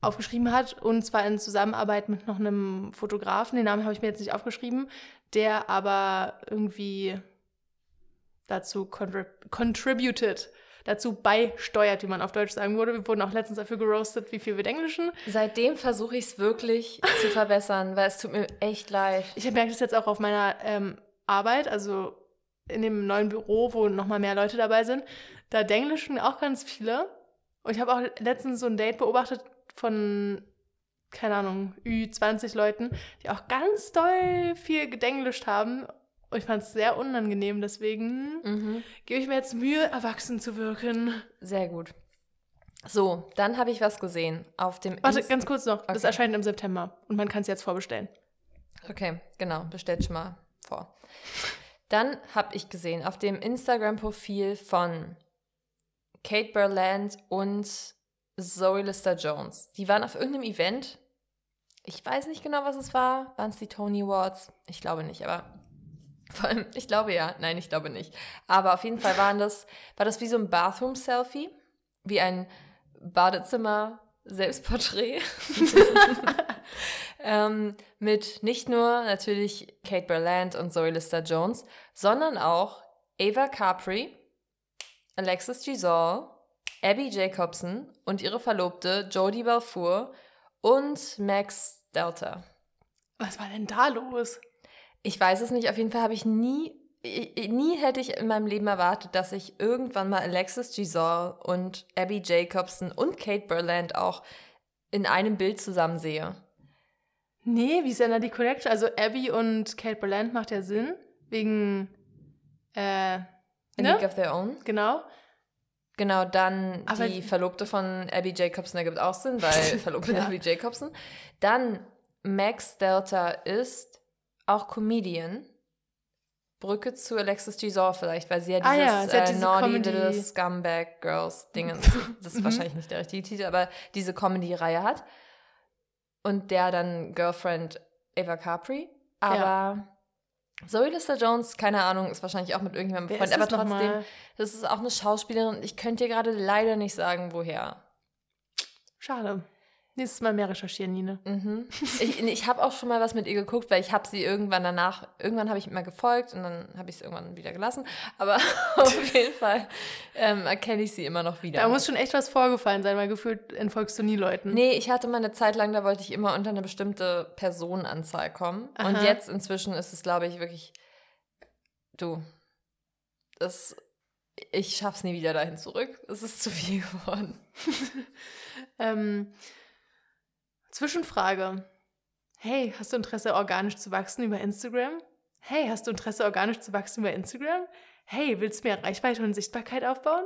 aufgeschrieben hat. Und zwar in Zusammenarbeit mit noch einem Fotografen, den Namen habe ich mir jetzt nicht aufgeschrieben, der aber irgendwie dazu contrib contributed, dazu beisteuert, wie man auf Deutsch sagen würde. Wir wurden auch letztens dafür geroastet, wie viel wir Englischen. Seitdem versuche ich es wirklich zu verbessern, weil es tut mir echt leid. Ich merke das jetzt auch auf meiner ähm, Arbeit, also in dem neuen Büro, wo nochmal mehr Leute dabei sind. Da Englischen auch ganz viele. Und ich habe auch letztens so ein Date beobachtet von keine Ahnung, Ü20 Leuten, die auch ganz doll viel gedenglischt haben und ich fand es sehr unangenehm, deswegen mhm. gebe ich mir jetzt Mühe, erwachsen zu wirken. Sehr gut. So, dann habe ich was gesehen auf dem. Warte, Inst ganz kurz noch. Okay. Das erscheint im September und man kann es jetzt vorbestellen. Okay, genau. Bestellt schon mal vor. Dann habe ich gesehen auf dem Instagram-Profil von Kate Berland und Zoe Lister Jones. Die waren auf irgendeinem Event. Ich weiß nicht genau, was es war. Waren es die Tony Awards? Ich glaube nicht, aber [LAUGHS] vor allem, ich glaube ja, nein, ich glaube nicht. Aber auf jeden Fall waren das, war das wie so ein Bathroom-Selfie, wie ein Badezimmer-Selbstporträt. [LAUGHS] [LAUGHS] ähm, mit nicht nur natürlich Kate Berland und Zoe Lister Jones, sondern auch Ava Capri, Alexis Giselle, Abby Jacobson und ihre Verlobte Jodie Balfour und Max Delta. Was war denn da los? Ich weiß es nicht. Auf jeden Fall habe ich nie, nie hätte ich in meinem Leben erwartet, dass ich irgendwann mal Alexis Giselle und Abby Jacobson und Kate Berland auch in einem Bild zusammen sehe. Nee, wie ist denn da die Connection? Also Abby und Kate Berland macht ja Sinn, wegen äh, A ne? League of Their Own. Genau. Genau, dann Aber die Verlobte von Abby Jacobson ergibt auch Sinn, weil [LAUGHS] Verlobte ja. Abby Jacobson. Dann Max Delta ist auch Comedian. Brücke zu Alexis Giselle vielleicht, weil sie ja dieses ah ja, äh, Naughty Comedy. Little Scumbag Girls Dingens, [LAUGHS] das ist mhm. wahrscheinlich nicht der richtige Titel, aber diese Comedy-Reihe hat. Und der dann Girlfriend Eva Capri. Aber ja. Zoe Lister Jones, keine Ahnung, ist wahrscheinlich auch mit irgendjemandem befreundet, aber trotzdem, das ist auch eine Schauspielerin. Ich könnte dir gerade leider nicht sagen, woher. Schade. Nächstes Mal mehr recherchieren, Nina. Mhm. Ich, ich habe auch schon mal was mit ihr geguckt, weil ich habe sie irgendwann danach, irgendwann habe ich immer gefolgt und dann habe ich es irgendwann wieder gelassen. Aber [LAUGHS] auf jeden Fall ähm, erkenne ich sie immer noch wieder. Da muss schon echt was vorgefallen sein, weil gefühlt entfolgst du nie Leuten. Nee, ich hatte mal eine Zeit lang, da wollte ich immer unter eine bestimmte Personenanzahl kommen. Aha. Und jetzt inzwischen ist es, glaube ich, wirklich, du, das, ich schaff's nie wieder dahin zurück. Es ist zu viel geworden. [LAUGHS] ähm, Zwischenfrage. Hey, hast du Interesse, organisch zu wachsen über Instagram? Hey, hast du Interesse, organisch zu wachsen über Instagram? Hey, willst du mehr Reichweite und Sichtbarkeit aufbauen?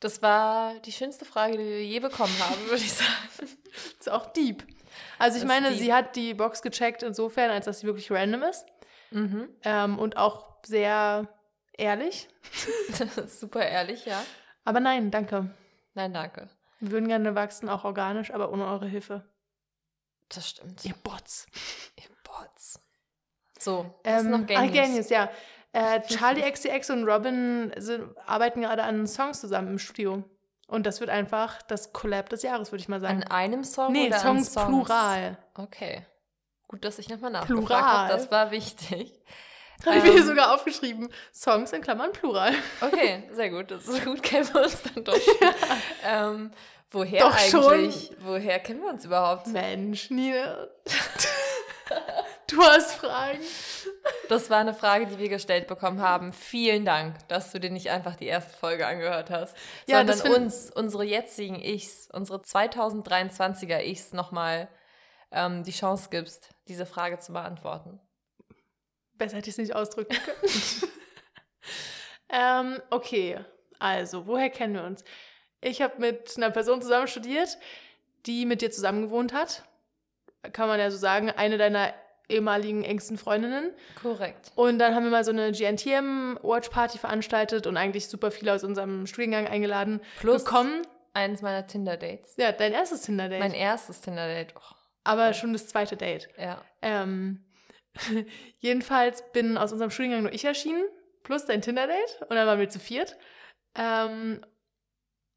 Das war die schönste Frage, die wir je bekommen haben, würde ich sagen. das [LAUGHS] ist auch deep. Also ich das meine, sie hat die Box gecheckt insofern, als dass sie wirklich random ist. Mhm. Ähm, und auch sehr ehrlich. [LAUGHS] Super ehrlich, ja. Aber nein, danke. Nein, danke. Wir würden gerne wachsen, auch organisch, aber ohne eure Hilfe. Das stimmt. Ihr Bots. Ihr Bots. So, was ähm, noch Genius? Ah, Genius, ja. Äh, Charlie XCX und Robin sind, arbeiten gerade an Songs zusammen im Studio. Und das wird einfach das Collab des Jahres, würde ich mal sagen. An einem Song nee, oder Songs, an Songs plural. Okay. Gut, dass ich nochmal nachgefragt habe. Das war wichtig. [LAUGHS] Habe ich mir hier ähm, sogar aufgeschrieben. Songs in Klammern plural. Okay, sehr gut. Das ist gut, [LAUGHS] kennen wir uns dann doch. [LAUGHS] ja. ähm, Woher Doch eigentlich? Schon. Woher kennen wir uns überhaupt? Mensch, Nina. du hast Fragen. Das war eine Frage, die wir gestellt bekommen haben. Vielen Dank, dass du dir nicht einfach die erste Folge angehört hast, ja, sondern uns, unsere jetzigen Ichs, unsere 2023er Ichs nochmal ähm, die Chance gibst, diese Frage zu beantworten. Besser hätte ich es nicht ausdrücken können. [LAUGHS] ähm, okay, also, woher kennen wir uns? Ich habe mit einer Person zusammen studiert, die mit dir zusammen gewohnt hat. Kann man ja so sagen, eine deiner ehemaligen engsten Freundinnen. Korrekt. Und dann haben wir mal so eine GNTM-Watch-Party veranstaltet und eigentlich super viele aus unserem Studiengang eingeladen. Plus bekommen. eines meiner Tinder-Dates. Ja, dein erstes Tinder-Date. Mein erstes Tinder-Date. Oh. Aber schon das zweite Date. Ja. Ähm, [LAUGHS] jedenfalls bin aus unserem Studiengang nur ich erschienen, plus dein Tinder-Date. Und dann waren wir zu viert. Ähm,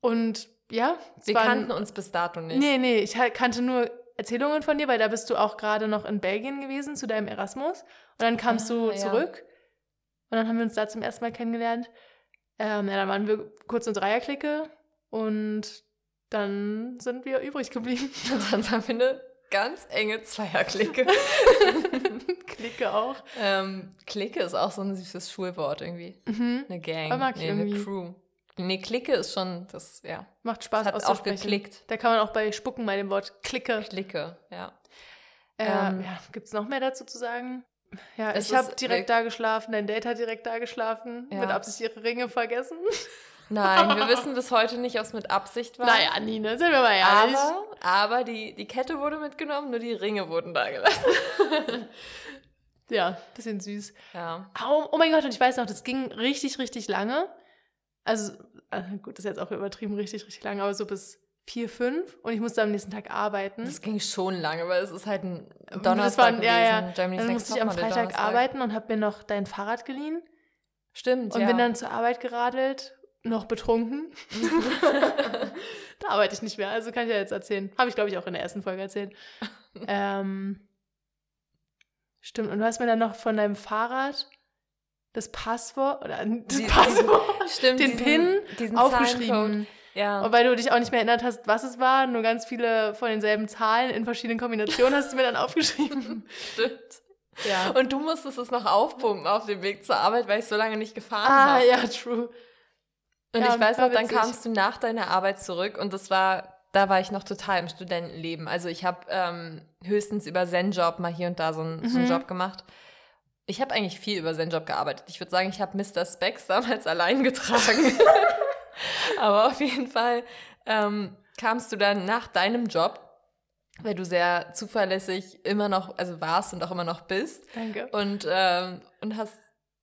und ja. Wir kannten uns bis dato nicht. Nee, nee, ich kannte nur Erzählungen von dir, weil da bist du auch gerade noch in Belgien gewesen zu deinem Erasmus. Und dann kamst ah, du ja. zurück. Und dann haben wir uns da zum ersten Mal kennengelernt. Ähm, ja, dann waren wir kurz eine Dreierklicke und dann sind wir übrig geblieben. [LAUGHS] Und dann waren wir eine ganz enge Zweierklicke. [LAUGHS] Klicke auch. Ähm, Clique ist auch so ein süßes Schulwort irgendwie. Mhm. Eine Gang. Nee, eine. Crew. Nee, Clique ist schon das, ja. Macht Spaß Das hat auch geklickt. Da kann man auch bei Spucken mal dem Wort Klicke. Clique, ja. Äh, Ähm, ja, Gibt es noch mehr dazu zu sagen? Ja, ich habe direkt da geschlafen, dein Date hat direkt da geschlafen, Ja. mit Absicht ihre Ringe vergessen. [LAUGHS] Nein, wir [LAUGHS] wissen bis heute nicht, ob es mit Absicht war. Naja, Nina, sind wir mal ehrlich. Aber, aber die, die Kette wurde mitgenommen, nur die Ringe wurden da gelassen. [LAUGHS] Ja, bisschen süß. Ja. Oh, oh mein Gott, und ich weiß noch, das ging richtig, richtig lange. Also, äh, gut, das ist jetzt auch übertrieben, richtig, richtig lange, aber so bis vier, fünf. Und ich musste am nächsten Tag arbeiten. Das ging schon lange, weil es ist halt ein Donnerstag war- ja, ja. Germany's Dann Next musste ich am Freitag Donnerstag. arbeiten und habe mir noch dein Fahrrad geliehen. Stimmt, Und ja. bin dann zur Arbeit geradelt, noch betrunken. [LAUGHS] da arbeite ich nicht mehr, also kann ich ja jetzt erzählen. Habe ich, glaube ich, auch in der ersten Folge erzählt. [LAUGHS] ähm, stimmt, und du hast mir dann noch von deinem Fahrrad das Passwort, oder [LAUGHS] das Die- Passwort, Stimmt, den diesen- Pin diesen aufgeschrieben. Ja. Und weil du dich auch nicht mehr erinnert hast, was es war, nur ganz viele von denselben Zahlen in verschiedenen Kombinationen hast du mir dann aufgeschrieben. [LAUGHS] Stimmt. ja. Und du musstest es noch aufpumpen auf dem Weg zur Arbeit, weil ich so lange nicht gefahren Ah, habe. ja, true. Und Ja, ich weiß noch, dann kamst du nach deiner Arbeit zurück und das war, da war ich noch total im Studentenleben. Also ich habe ähm, höchstens über Zen-Job mal hier und da so, einen- so einen Mhm. Job gemacht. Ich habe eigentlich viel über Zen-Job gearbeitet. Ich würde sagen, ich habe Mr. Specs damals [LAUGHS] allein getragen. [LAUGHS] Aber auf jeden Fall ähm, kamst du dann nach deinem Job, weil du sehr zuverlässig immer noch, also warst und auch immer noch bist, Danke. und, ähm, und hast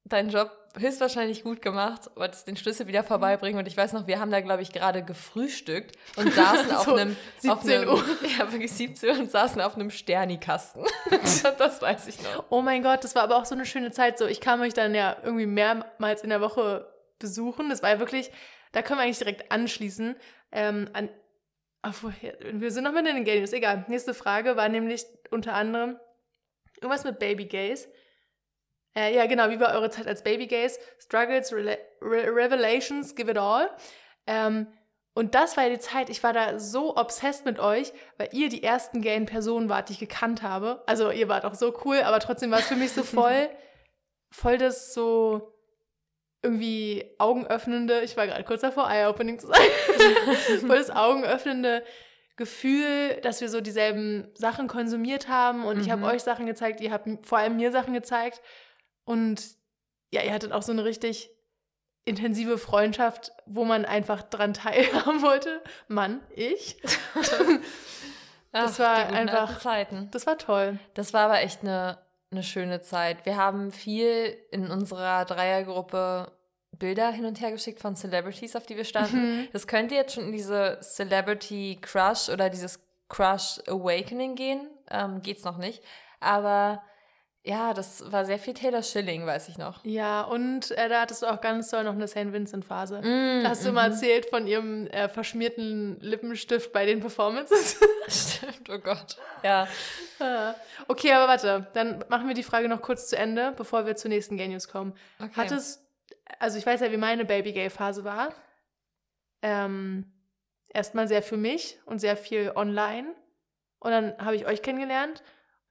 deinen Job höchstwahrscheinlich gut gemacht, wolltest den Schlüssel wieder vorbeibringen und ich weiß noch, wir haben da, glaube ich, gerade gefrühstückt und [LAUGHS] saßen auf So, einem, auf 17 einem, Uhr. [LAUGHS] ja, wirklich 17 Uhr und saßen auf einem Sternikasten. [LAUGHS] das weiß ich noch. Oh mein Gott, das war aber auch so eine schöne Zeit. So, ich kam euch dann ja irgendwie mehrmals in der Woche besuchen. Das war ja wirklich, da können wir eigentlich direkt anschließen. Ähm, an? Wir sind noch mit in den Gay News. Egal. Nächste Frage war nämlich unter anderem irgendwas mit Baby Gays. Äh, ja, genau. Wie war eure Zeit als Baby Gays? Struggles, Rela Re Revelations, give it all. Ähm, und das war ja die Zeit, ich war da so obsessed mit euch, weil ihr die ersten gayen Personen wart, die ich gekannt habe. Also ihr wart auch so cool, aber trotzdem war es für mich so [LAUGHS] voll, voll das so irgendwie augenöffnende, ich war gerade kurz davor, Eye-Opening zu sein, [LAUGHS] voll das augenöffnende Gefühl, dass wir so dieselben Sachen konsumiert haben und ich habe Mhm. euch Sachen gezeigt, ihr habt vor allem mir Sachen gezeigt und ja, ihr hattet auch so eine richtig intensive Freundschaft, wo man einfach dran teilhaben wollte. Mann, ich. [LAUGHS] Das war die guten einfach- Zeiten. Das war toll. Das war aber echt eine, eine schöne Zeit. Wir haben viel in unserer Dreiergruppe Bilder hin und her geschickt von Celebrities, auf die wir standen. Mhm. Das könnte jetzt schon in diese Celebrity Crush oder dieses Crush Awakening gehen. Ähm, geht's noch nicht. Aber ja, das war sehr viel Taylor Schilling, weiß ich noch. Ja, und äh, da hattest du auch ganz toll noch eine St. Vincent-Phase. Mm, Da hast du mhm. mal erzählt von ihrem äh, verschmierten Lippenstift bei den Performances. [LAUGHS] Stimmt, oh Gott. Ja. Ah. okay, aber warte, dann machen wir die Frage noch kurz zu Ende, bevor wir zur nächsten Gay News kommen. Okay. Hattest, also ich weiß ja, wie meine Baby-Gay-Phase war. Ähm, Erstmal sehr für mich und sehr viel online. Und dann habe ich euch kennengelernt.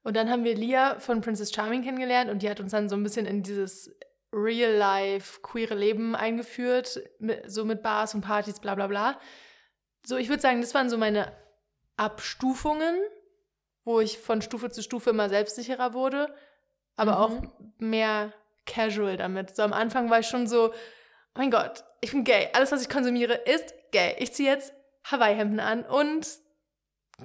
Und dann haben wir Lia von Princess Charming kennengelernt und die hat uns dann so ein bisschen in dieses Real-Life, queere Leben eingeführt, mit, so mit Bars und Partys, bla bla bla. So, ich würde sagen, das waren so meine Abstufungen, wo ich von Stufe zu Stufe immer selbstsicherer wurde, aber Mhm. auch mehr casual damit. So am Anfang war ich schon so, oh mein Gott, ich bin gay. Alles, was ich konsumiere, ist gay. Ich ziehe jetzt Hawaii-Hemden an und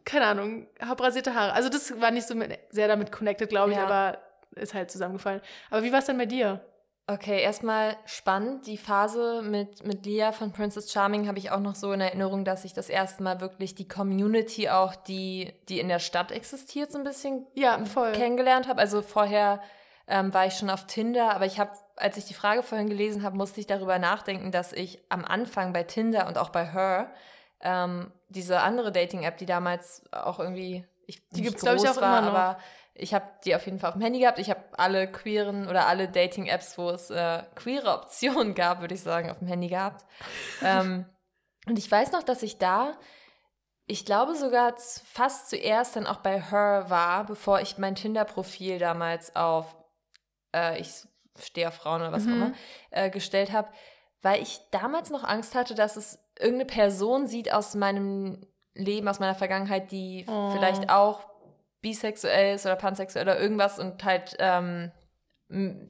keine Ahnung, habe rasierte Haare. Also das war nicht so mit, sehr damit connected, glaube ich, ja. aber ist halt zusammengefallen. Aber wie war es denn bei dir? Okay, erstmal spannend. Die Phase mit, mit Lia von Princess Charming habe ich auch noch so in Erinnerung, dass ich das erste Mal wirklich die Community auch, die, die in der Stadt existiert, so ein bisschen ja, voll. kennengelernt habe. Also vorher ähm, war ich schon auf Tinder, aber ich habe, als ich die Frage vorhin gelesen habe, musste ich darüber nachdenken, dass ich am Anfang bei Tinder und auch bei Her ähm, diese andere Dating-App, die damals auch irgendwie, ich, die gibt es glaube ich auch war, immer noch. aber ich habe die auf jeden Fall auf dem Handy gehabt. Ich habe alle queeren oder alle Dating-Apps, wo es äh, queere [LAUGHS] Optionen gab, würde ich sagen, auf dem Handy gehabt. ähm, und ich weiß noch, dass ich da, ich glaube sogar fast zuerst dann auch bei Her war, bevor ich mein Tinder-Profil damals auf äh, ich stehe auf Frauen oder was mhm. auch immer, äh, gestellt habe, weil ich damals noch Angst hatte, dass es irgendeine Person sieht aus meinem Leben, aus meiner Vergangenheit, die oh. vielleicht auch bisexuell ist oder pansexuell oder irgendwas und halt ähm,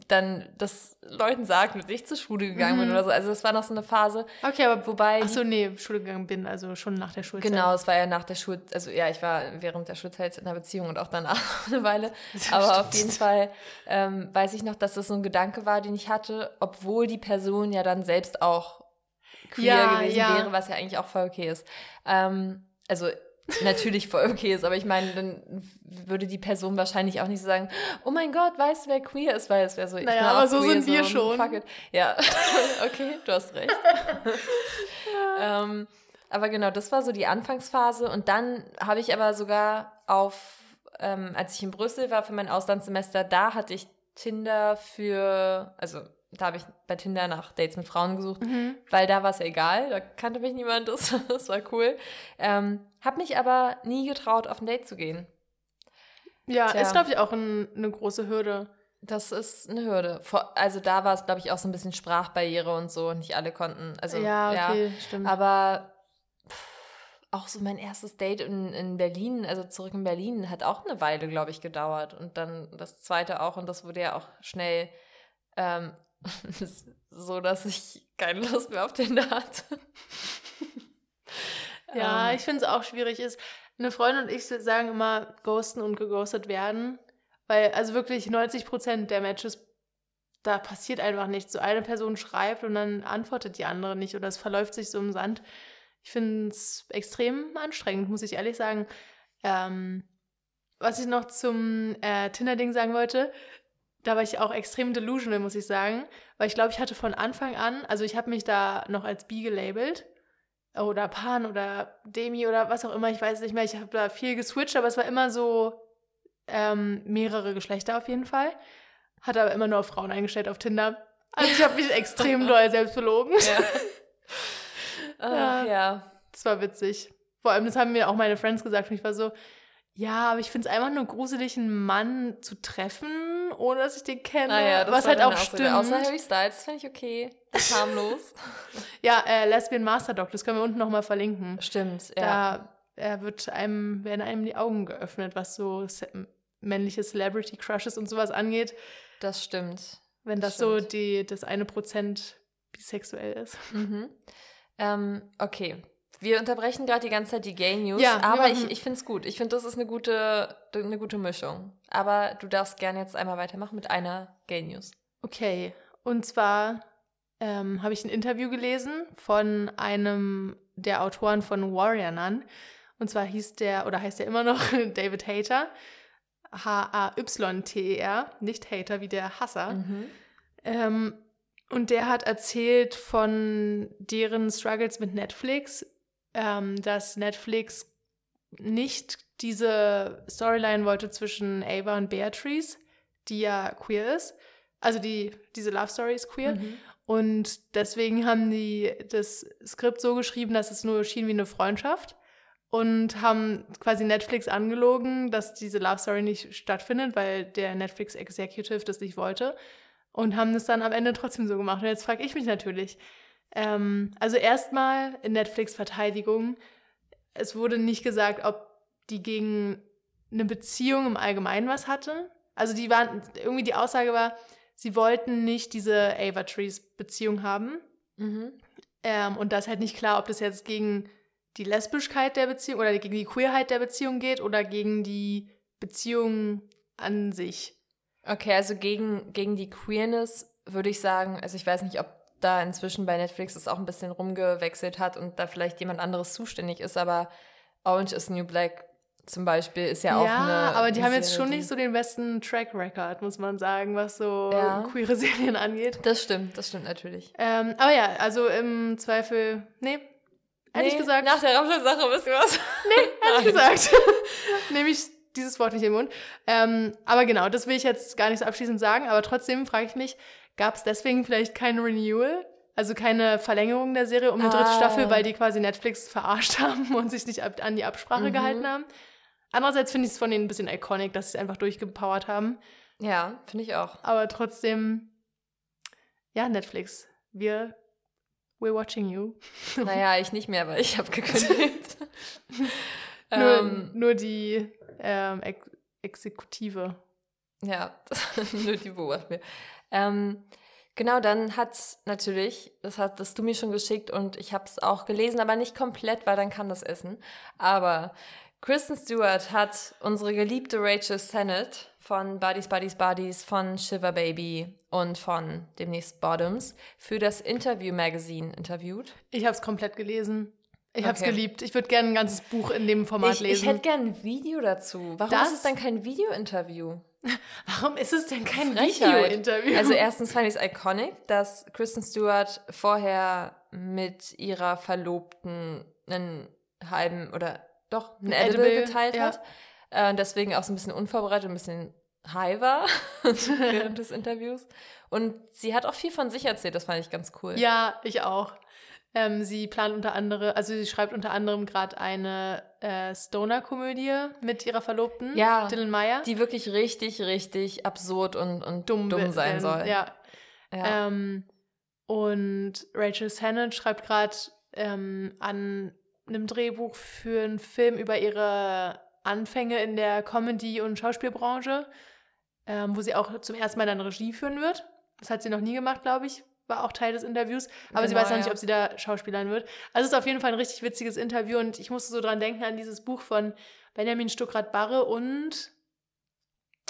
dann das Leuten sagt, mit ich zur Schule gegangen mhm. bin oder so. Also das war noch so eine Phase. Okay, aber wobei. Achso, nee, Schule gegangen bin, also schon nach der Schulzeit. Genau, es war ja nach der Schul, also ja, ich war während der Schulzeit in einer Beziehung und auch danach [LAUGHS] eine Weile. Aber stimmt. auf jeden Fall ähm, weiß ich noch, dass das so ein Gedanke war, den ich hatte, obwohl die Person ja dann selbst auch queer ja, gewesen ja. wäre, was ja eigentlich auch voll okay ist. Ähm, also natürlich voll okay ist, aber ich meine, dann würde die Person wahrscheinlich auch nicht so sagen, oh mein Gott, weißt du, wer queer ist, weil es wäre so, ich naja, aber so queer, sind wir so, schon. Fuck it. Ja, [LAUGHS] okay, du hast recht. [LAUGHS] ähm, aber genau, das war so die Anfangsphase und dann habe ich aber sogar auf, ähm, als ich in Brüssel war für mein Auslandssemester, da hatte ich Tinder für, also da habe ich bei Tinder nach Dates mit Frauen gesucht, mhm. weil da war es ja egal, da kannte mich niemand, [LAUGHS] das, das war cool. Ähm, habe mich aber nie getraut, auf ein Date zu gehen. Ja, Tja. ist, glaube ich, auch ein, eine große Hürde. Das ist eine Hürde. Vor, also da war es, glaube ich, auch so ein bisschen Sprachbarriere und so. Nicht alle konnten. Also, ja, okay, ja. stimmt. Aber pff, auch so mein erstes Date in, in Berlin, also zurück in Berlin, hat auch eine Weile, glaube ich, gedauert. Und dann das zweite auch. Und das wurde ja auch schnell ähm, [LAUGHS] so, dass ich keine Lust mehr auf Tinder hatte. [LAUGHS] Ja, ähm. ich finde es auch schwierig. Ist, eine Freundin und ich sagen immer ghosten und geghostet werden. Weil, also wirklich 90 Prozent der Matches, da passiert einfach nichts. So eine Person schreibt und dann antwortet die andere nicht oder es verläuft sich so im Sand. Ich finde es extrem anstrengend, muss ich ehrlich sagen. Ähm, was ich noch zum äh, Tinder-Ding sagen wollte, da war ich auch extrem delusional, muss ich sagen. Weil ich glaube, ich hatte von Anfang an, also ich habe mich da noch als bi gelabelt oder Pan oder Demi oder was auch immer, ich weiß nicht mehr. Ich habe da viel geswitcht, aber es war immer so ähm, mehrere Geschlechter auf jeden Fall. Hatte aber immer nur auf Frauen eingestellt auf Tinder. Also ich habe mich [LAUGHS] extrem doll selbst belogen. Ja. [LAUGHS] ja. ja. Das war witzig. Vor allem, das haben mir auch meine Friends gesagt und ich war so, ja, aber ich finde es einfach nur gruselig, einen Mann zu treffen, ohne dass ich den kenne. Naja, was halt auch stimmt. Außer Harry Styles, das finde ich okay. Das ist harmlos. [LAUGHS] ja, äh, Lesbian Master Doc, das können wir unten nochmal verlinken. Stimmt, ja. Da wird einem, werden einem die Augen geöffnet, was so männliche Celebrity Crushes und sowas angeht. Das stimmt. Wenn das, das so die, das eine Prozent bisexuell ist. Mhm. Ähm, okay, wir unterbrechen gerade die ganze Zeit die Gay News, ja, aber ich, ich finde es gut. Ich finde, das ist eine gute, eine gute Mischung. Aber du darfst gerne jetzt einmal weitermachen mit einer Gay News. Okay, und zwar ähm, habe ich ein Interview gelesen von einem der Autoren von Warrior Nun. Und zwar hieß der, oder heißt er immer noch [LAUGHS] David Hater. H-A-Y-T-E-R, nicht Hater wie der Hasser. Mhm. Ähm, und der hat erzählt von deren Struggles mit Netflix, ähm, dass Netflix nicht diese Storyline wollte zwischen Ava und Beatrice, die ja queer ist. Also die, diese Love Story ist queer. Mhm. Und deswegen haben die das Skript so geschrieben, dass es nur schien wie eine Freundschaft. Und haben quasi Netflix angelogen, dass diese Love Story nicht stattfindet, weil der Netflix Executive das nicht wollte. Und haben das dann am Ende trotzdem so gemacht. Und jetzt frage ich mich natürlich, ähm, also erstmal in Netflix Verteidigung, es wurde nicht gesagt, ob die gegen eine Beziehung im Allgemeinen was hatte. Also die waren, irgendwie die Aussage war, sie wollten nicht diese Ava Trees Beziehung haben. Mhm. Ähm, und da ist halt nicht klar, ob das jetzt gegen die Lesbischkeit der Beziehung oder gegen die Queerheit der Beziehung geht oder gegen die Beziehung an sich. Okay, also gegen, gegen die Queerness würde ich sagen, also ich weiß nicht, ob da inzwischen bei Netflix es auch ein bisschen rumgewechselt hat und da vielleicht jemand anderes zuständig ist, aber Orange is New Black zum Beispiel ist ja, ja auch eine. Ja, aber die haben jetzt schon nicht so den besten Track Record, muss man sagen, was so ja. queere [LAUGHS] Serien angeht. Das stimmt, das stimmt natürlich. Ähm, aber ja, also im Zweifel, nee, Hätte nee, ich gesagt. Nach der Rammstein-Sache wisst ihr was? Nee, [LAUGHS] hätte ich gesagt. [LAUGHS] Nehme ich dieses Wort nicht im Mund. Ähm, aber genau, das will ich jetzt gar nicht so abschließend sagen. Aber trotzdem frage ich mich, gab es deswegen vielleicht kein Renewal? Also keine Verlängerung der Serie um eine ah. dritte Staffel, weil die quasi Netflix verarscht [LAUGHS] haben und sich nicht an die Absprache mhm. gehalten haben. Andererseits finde ich es von denen ein bisschen iconic, dass sie es einfach durchgepowert haben. Ja, finde ich auch. Aber trotzdem, ja, Netflix. Wir We're watching you. [LAUGHS] Naja, ich nicht mehr, weil ich habe gekündigt. [LAUGHS] nur, ähm, nur die ähm, Ex Exekutive. Ja, nur die beobachten wir. Ähm, genau, dann hat natürlich, das hast du mir schon geschickt und ich habe es auch gelesen, aber nicht komplett, weil dann kann das Essen. Aber Kristen Stewart hat unsere geliebte Rachel Sennett von Buddies, Buddies, Buddies, von Shiver Baby und von demnächst Bottoms für das Interview Magazine interviewt. Ich habe es komplett gelesen. Ich habe es geliebt. Ich würde gerne ein ganzes Buch in dem Format ich, lesen. Ich hätte gerne ein Video dazu. Warum das? ist es dann kein Video-Interview? [LAUGHS] Warum ist es denn kein Video-Interview? Also [LAUGHS] erstens fand ich es iconic, dass Kristen Stewart vorher mit ihrer Verlobten einen halben oder doch einen Edible, Edible geteilt ja. hat. Äh, deswegen auch so ein bisschen unvorbereitet, ein bisschen high war [LAUGHS] während des Interviews. Und sie hat auch viel von sich erzählt, das fand ich ganz cool. Ja, ich auch. Ähm, sie plant unter anderem, also sie schreibt unter anderem gerade eine äh, Stoner-Komödie mit ihrer Verlobten, ja, Dylan Meyer. Die wirklich richtig, richtig absurd und, und dumm, dumm sein soll. Ja. ja. Ähm, und Rachel Sennett schreibt gerade ähm, an einem Drehbuch für einen Film über ihre Anfänge in der Comedy- und Schauspielbranche, ähm, wo sie auch zum ersten Mal dann Regie führen wird. Das hat sie noch nie gemacht, glaube ich. War auch Teil des Interviews. Aber genau, sie weiß noch nicht, ob sie da Schauspielern wird. Also es ist auf jeden Fall ein richtig witziges Interview und ich musste so dran denken an dieses Buch von Benjamin Stuckrad-Barre und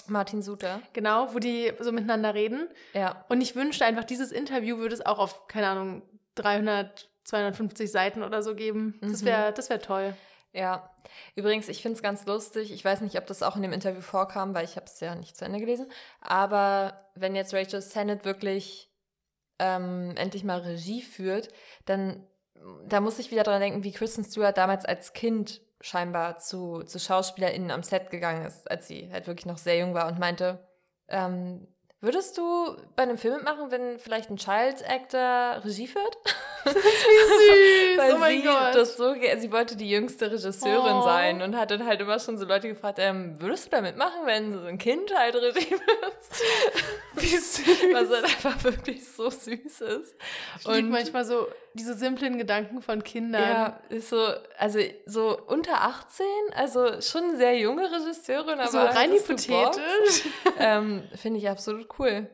Martin Suter. Genau, wo die so miteinander reden. Ja. Und ich wünschte einfach, dieses Interview würde es auch auf, keine Ahnung, 300, 250 Seiten oder so geben. Das mhm. wäre das wär toll. Ja, übrigens, ich finde es ganz lustig. Ich weiß nicht, ob das auch in dem Interview vorkam, weil ich habe es ja nicht zu Ende gelesen. Aber wenn jetzt Rachel Sennett wirklich ähm, endlich mal Regie führt, dann da muss ich wieder dran denken, wie Kristen Stewart damals als Kind scheinbar zu, zu SchauspielerInnen am Set gegangen ist, als sie halt wirklich noch sehr jung war und meinte, ähm, Würdest du bei einem Film mitmachen, wenn vielleicht ein Child Actor Regie führt? [LAUGHS] Das ist wie süß. Weil oh mein sie Gott. Das so, sie wollte die jüngste Regisseurin oh. sein und hat dann halt immer schon so Leute gefragt, ähm, würdest du da mitmachen, wenn so ein Kind halt Regie wird? Wie [LAUGHS] süß. Was halt einfach wirklich so süß ist. Ich und manchmal so diese simplen Gedanken von Kindern. Ja, ist so, also so unter 18, also schon eine sehr junge Regisseurin, aber so rein hypothetisch. [LAUGHS] ähm, Finde ich absolut cool.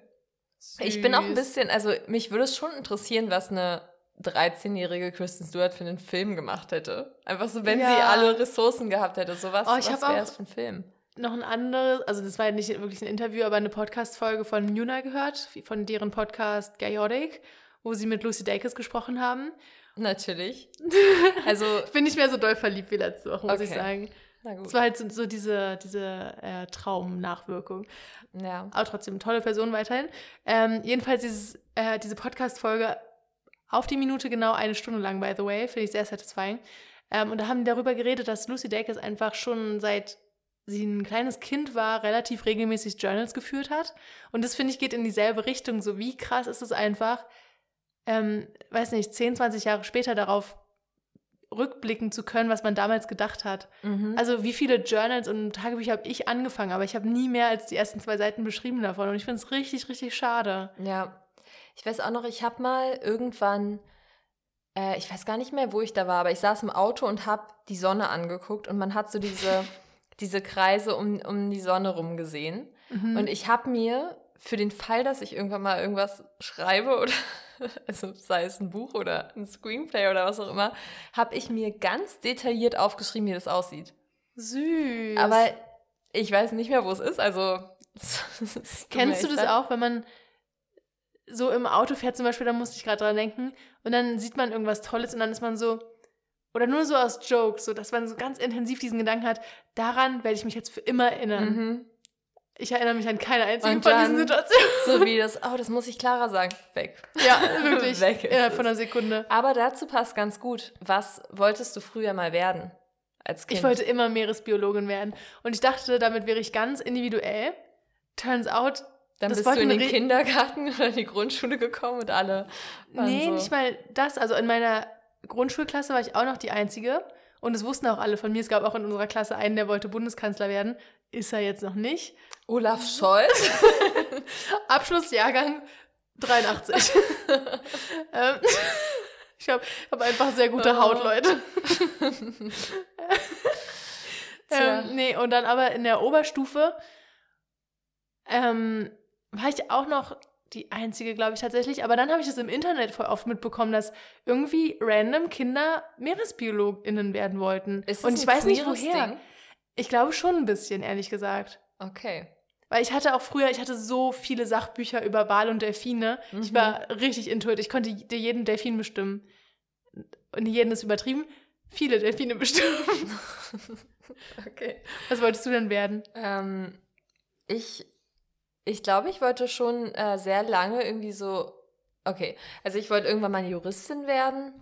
Süß. Ich bin auch ein bisschen, also mich würde es schon interessieren, was eine 13-jährige Kristen Stewart für einen Film gemacht hätte. Einfach so, wenn ja. sie alle Ressourcen gehabt hätte. So was, oh, ich was wäre es für ein Film? Noch ein anderes, also das war ja nicht wirklich ein Interview, aber eine Podcast-Folge von Yuna gehört, von deren Podcast Chaotic, wo sie mit Lucy Dacus gesprochen haben. Natürlich. [LAUGHS] Also ich bin nicht mehr so doll verliebt wie letzte Woche, muss okay. ich sagen. Es war halt so, so diese, diese äh, Traumnachwirkung. Ja. Aber trotzdem, tolle Person weiterhin. Ähm, jedenfalls dieses, äh, diese Podcast-Folge auf die Minute genau eine Stunde lang, by the way, finde ich sehr satisfying. Ähm, und da haben die darüber geredet, dass Lucy Dacus einfach schon seit sie ein kleines Kind war, relativ regelmäßig Journals geführt hat. Und das, finde ich, geht in dieselbe Richtung. So wie krass ist es einfach, ähm, weiß nicht, 10, 20 Jahre später darauf rückblicken zu können, was man damals gedacht hat. Mhm. Also wie viele Journals und Tagebücher habe ich angefangen, aber ich habe nie mehr als die ersten zwei Seiten beschrieben davon und ich finde es richtig, richtig schade. Ja, ich weiß auch noch, ich habe mal irgendwann, äh, ich weiß gar nicht mehr, wo ich da war, aber ich saß im Auto und habe die Sonne angeguckt und man hat so diese, [LAUGHS] diese Kreise um, um die Sonne rum gesehen. Mhm. Und ich habe mir für den Fall, dass ich irgendwann mal irgendwas schreibe oder [LAUGHS] also sei es ein Buch oder ein Screenplay oder was auch immer, habe ich mir ganz detailliert aufgeschrieben, wie das aussieht. Süß. Aber ich weiß nicht mehr, wo es ist. Also [LAUGHS] kennst du das auch, wenn man so im Auto fährt zum Beispiel, da musste ich gerade dran denken, und dann sieht man irgendwas Tolles und dann ist man so, oder nur so aus Jokes, so dass man so ganz intensiv diesen Gedanken hat, daran werde ich mich jetzt für immer erinnern. Mhm. Ich erinnere mich an keine einzige und von diesen Situationen. So wie das, oh, das muss ich klarer sagen. Weg. Ja, [LAUGHS] wirklich. Weg innerhalb von einer Sekunde. Aber dazu passt ganz gut. Was wolltest du früher mal werden? Als kind? Ich wollte immer Meeresbiologin werden. Und ich dachte, damit wäre ich ganz individuell. Turns out, dann bist du in den Kindergarten [LAUGHS] oder in die Grundschule gekommen und alle. Nee, so. nicht mal das. Also in meiner Grundschulklasse war ich auch noch die Einzige. Und es wussten auch alle von mir. Es gab auch in unserer Klasse einen, der wollte Bundeskanzler werden. Ist er jetzt noch nicht. Olaf Scholz. [LAUGHS] Abschlussjahrgang 83. [LAUGHS] ähm, ich habe hab einfach sehr gute oh. Haut, Leute. [LAUGHS] ähm, nee, und dann aber in der Oberstufe ähm, war ich auch noch die einzige, glaube ich tatsächlich. Aber dann habe ich das im Internet voll oft mitbekommen, dass irgendwie random Kinder MeeresbiologInnen werden wollten. Und ich weiß nicht woher. Ding? Ich glaube schon ein bisschen, ehrlich gesagt. Okay. Weil ich hatte auch früher, ich hatte so viele Sachbücher über Wal und Delfine. Mhm. Ich war richtig intuit. Ich konnte dir jeden Delfin bestimmen. Und jeden ist übertrieben. Viele Delfine bestimmen. [LAUGHS] okay. Was wolltest du denn werden? Ähm, ich ich glaube, ich wollte schon äh, sehr lange irgendwie so. Okay, also ich wollte irgendwann mal Juristin werden.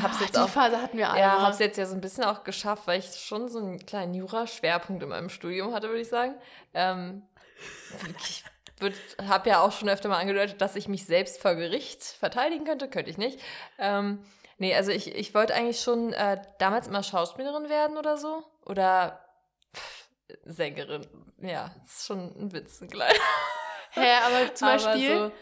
Hab's oh, jetzt die auch, Phase hatten wir alle. Ja, hab's jetzt ja so ein bisschen auch geschafft, weil ich schon so einen kleinen Jura-Schwerpunkt in meinem Studium hatte, würde ich sagen. Ähm, ich habe ja auch schon öfter mal angedeutet, dass ich mich selbst vor Gericht verteidigen könnte. Könnte ich nicht. Ähm, nee, also ich, ich wollte eigentlich schon äh, damals immer Schauspielerin werden oder so. Oder pff, Sängerin. Ja, ist schon ein Witz, ein kleiner. Hä, aber zum [LAUGHS] Beispiel, so,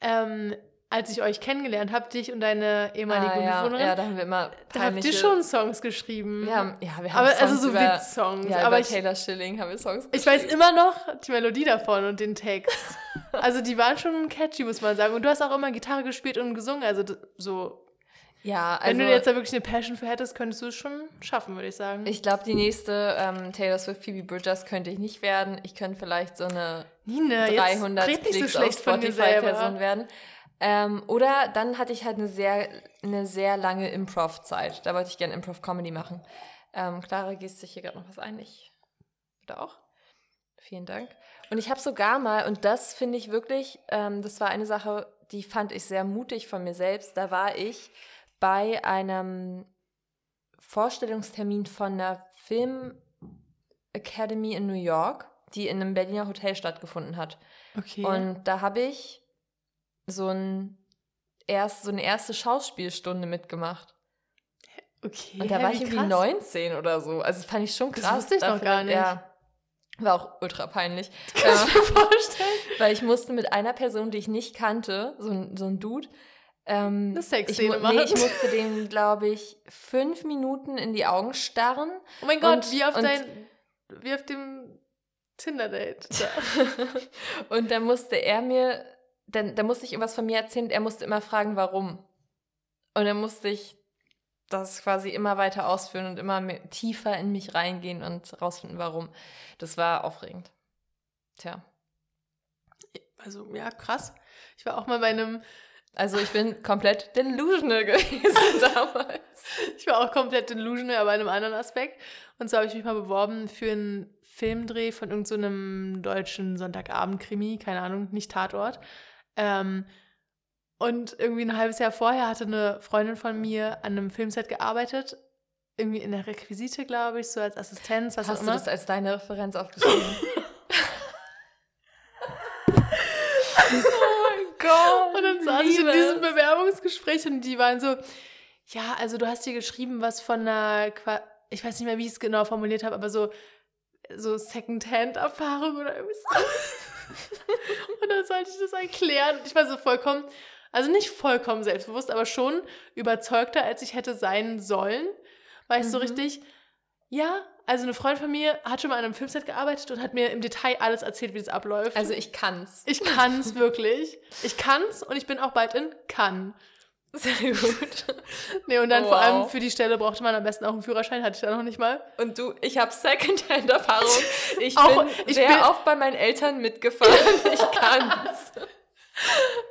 ähm, als ich euch kennengelernt habe, dich und deine ehemalige ah, ja, Ja, da haben wir immer Da habt ihr schon Songs geschrieben. Wir haben, ja, wir haben aber, Songs Also so Witzsongs. Ja, aber über Taylor Schilling haben wir Songs geschrieben. Ich weiß immer noch die Melodie davon und den Text. [LAUGHS] also die waren schon catchy, muss man sagen. Und du hast auch immer Gitarre gespielt und gesungen. Also so ja, also. Wenn du also jetzt da wirklich eine Passion für hättest, könntest du es schon schaffen, würde ich sagen. Ich glaube, die nächste ähm, Taylor Swift Phoebe Bridgers könnte ich nicht werden. Ich könnte vielleicht so eine Nina, 300 Klicks so auf Spotify-Person werden. Ähm, oder dann hatte ich halt eine sehr, eine sehr lange Improv-Zeit. Da wollte ich gerne Improv-Comedy machen. Ähm, Clara, gehst sich hier gerade noch was ein? Ich oder auch? Vielen Dank. Und ich habe sogar mal, und das finde ich wirklich, ähm, das war eine Sache, die fand ich sehr mutig von mir selbst. Da war ich bei einem Vorstellungstermin von einer Film Academy in New York, die in einem Berliner Hotel stattgefunden hat. Okay. Und da habe ich so, ein erst, so eine erste Schauspielstunde mitgemacht. Okay. Und da war ich irgendwie krass. 19 oder so. Also das fand ich schon krass. Das wusste ich noch gar nicht. Ja. War auch ultra peinlich. [LAUGHS] Kann ich mir vorstellen. Weil ich musste mit einer Person, die ich nicht kannte, so, so ein Dude, ähm, Eine Sexszene ich, nee, ich musste dem, glaube ich, fünf Minuten in die Augen starren. Oh mein Gott, und, wie auf dein, wie auf dem Tinder-Date. [LAUGHS] und dann musste er mir, dann, dann musste ich irgendwas von mir erzählen, er musste immer fragen, warum. Und dann musste ich das quasi immer weiter ausführen und immer mehr, tiefer in mich reingehen und rausfinden, warum. Das war aufregend. Tja. Also, ja, krass. Ich war auch mal bei einem also ich bin komplett [LAUGHS] delusional gewesen [LAUGHS] damals. Ich war auch komplett delusional, aber in einem anderen Aspekt. Und so habe ich mich mal beworben für einen Filmdreh von irgendeinem so deutschen Sonntagabend-Krimi, keine Ahnung, nicht Tatort. Ähm, und irgendwie ein halbes Jahr vorher hatte eine Freundin von mir an einem Filmset gearbeitet. Irgendwie in der Requisite, glaube ich, so als Assistenz, was Hast auch immer. Hast du das als deine Referenz aufgeschrieben? [LAUGHS] Gott. Und dann saß ich in diesem Bewerbungsgespräch und die waren so, ja, also du hast hier geschrieben, was von einer, ich weiß nicht mehr, wie ich es genau formuliert habe, aber so, so Second-Hand-Erfahrung oder irgendwie so. [LAUGHS] und dann sollte ich das erklären. Und ich war so vollkommen, also nicht vollkommen selbstbewusst, aber schon überzeugter, als ich hätte sein sollen. War ich mhm. so richtig, Ja, also eine Freundin von mir hat schon mal an einem Filmset gearbeitet und hat mir im Detail alles erzählt, wie das abläuft. Also ich kann's. Ich kann's wirklich. Ich kann's und ich bin auch bald in Kann. Sehr gut. Nee, und dann wow. vor allem für die Stelle brauchte man am besten auch einen Führerschein, hatte ich da noch nicht mal. Und du, ich habe Secondhand-Erfahrung. [LAUGHS] Ich auch, bin ich sehr bin oft bei meinen Eltern mitgefahren. [LAUGHS] Ich kann's.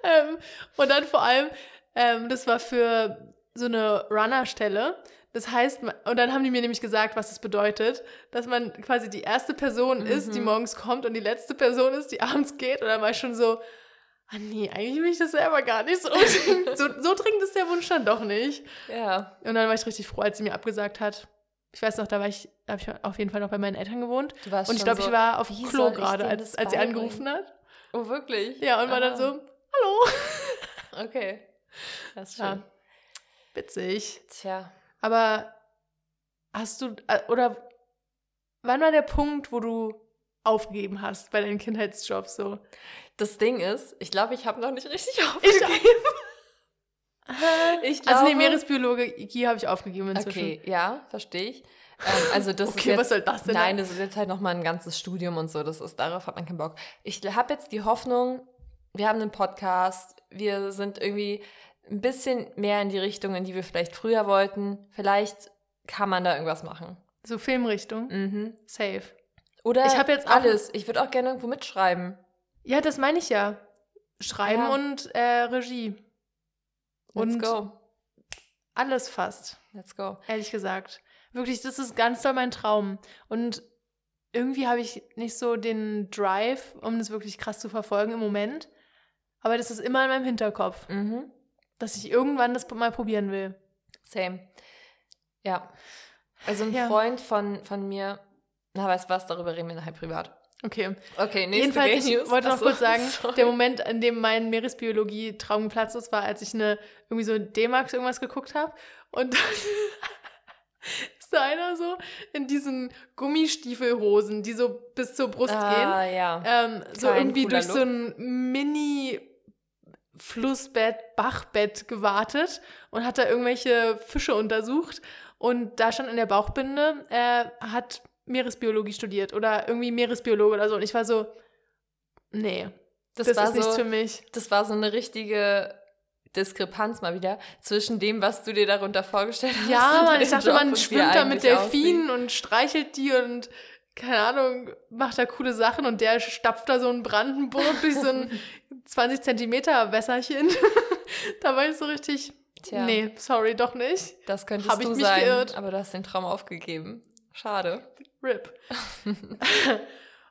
ähm, und dann vor allem, ähm, das war für so eine Runner-Stelle. Das heißt, und dann haben die mir nämlich gesagt, was das bedeutet, dass man quasi die erste Person mhm. ist, die mhm. morgens kommt und die letzte Person ist, die abends geht. Und dann war ich schon so, ah nee, eigentlich will ich das selber gar nicht so. [LAUGHS] so, so dringend ist der Wunsch dann doch nicht. Ja. Und dann war ich richtig froh, als sie mir abgesagt hat. Ich weiß noch, da war ich, da habe ich auf jeden Fall noch bei meinen Eltern gewohnt. Du warst und ich glaube, so, ich war auf Klo gerade, als, als sie angerufen hat. Oh, wirklich? Ja, und Aha. war dann so, hallo. [LAUGHS] Okay. Das ist schön. Ja. Witzig. Tja. Aber hast du, oder wann war der Punkt, wo du aufgegeben hast bei deinen Kindheitsjobs so? Das Ding ist, ich glaube, ich habe noch nicht richtig aufgegeben. [LAUGHS] Ich, glaube, also nee, Meeresbiologie habe ich aufgegeben inzwischen. Okay, ja, verstehe ich. Ähm, also das [LAUGHS] okay, jetzt, was soll das denn? Nein, das ist jetzt halt nochmal ein ganzes Studium und so. Das ist, darauf hat man keinen Bock. Ich habe jetzt die Hoffnung, wir haben einen Podcast, wir sind irgendwie ein bisschen mehr in die Richtung, in die wir vielleicht früher wollten. Vielleicht kann man da irgendwas machen. So Filmrichtung? Mhm. Safe. Oder ich habe jetzt alles. Ich würde auch gerne irgendwo mitschreiben. Ja, das meine ich ja. Schreiben ja. und äh, Regie. Let's und go. Alles fast. Let's go. Ehrlich gesagt. Wirklich, das ist ganz doll mein Traum. Und irgendwie habe ich nicht so den Drive, um das wirklich krass zu verfolgen im Moment. Aber das ist immer in meinem Hinterkopf. Mhm. Dass ich irgendwann das mal probieren will. Same. Ja. Also ein ja. Freund von, von mir, na, weißt du was, darüber reden wir nachher privat. Okay. Okay, nächste Jedenfalls, ich wollte noch Achso, kurz sagen, sorry. der Moment, in dem mein Meeresbiologie-Traum geplatzt ist, war, als ich eine, irgendwie so D-Max irgendwas geguckt habe und dann [LAUGHS] ist da einer so in diesen Gummistiefelhosen, die so bis zur Brust ah, gehen. Ja. Ähm, so irgendwie durch Look. so ein Mini- Flussbett, Bachbett gewartet und hat da irgendwelche Fische untersucht. Und da stand in der Bauchbinde, er hat Meeresbiologie studiert oder irgendwie Meeresbiologe oder so. Und ich war so, nee, das, das ist so, nichts für mich. Das war so eine richtige Diskrepanz mal wieder zwischen dem, was du dir darunter vorgestellt hast. Ja, man, ich dachte, Job man schwimmt da mit Delfinen und streichelt die und keine Ahnung, macht da coole Sachen und der stapft da so ein Brandenburg durch so ein [LAUGHS] 20 Zentimeter Wässerchen. [LAUGHS] da war ich so richtig, Tja. nee, sorry, doch nicht. Das könntest Hab du sein, geirrt. aber du hast den Traum aufgegeben. Schade. RIP. [LAUGHS]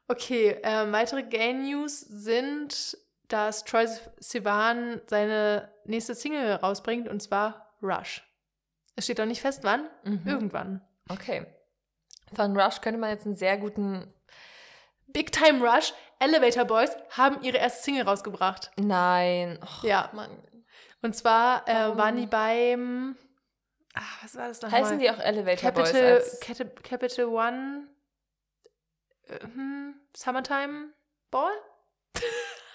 okay, äh, weitere Gay News sind, dass Troy Sivan seine nächste Single rausbringt und zwar Rush. Es steht doch nicht fest, wann. Mhm. Irgendwann. Okay. Von Rush könnte man jetzt einen sehr guten. Big Time Rush, Elevator Boys haben ihre erste Single rausgebracht. Nein. Och, ja. Mann. Und zwar äh, waren die beim Ach, was war das nochmal? Heißen die auch Elevator Capital, Boys? Capital, Capital One äh, hm, Summertime Ball? [LAUGHS]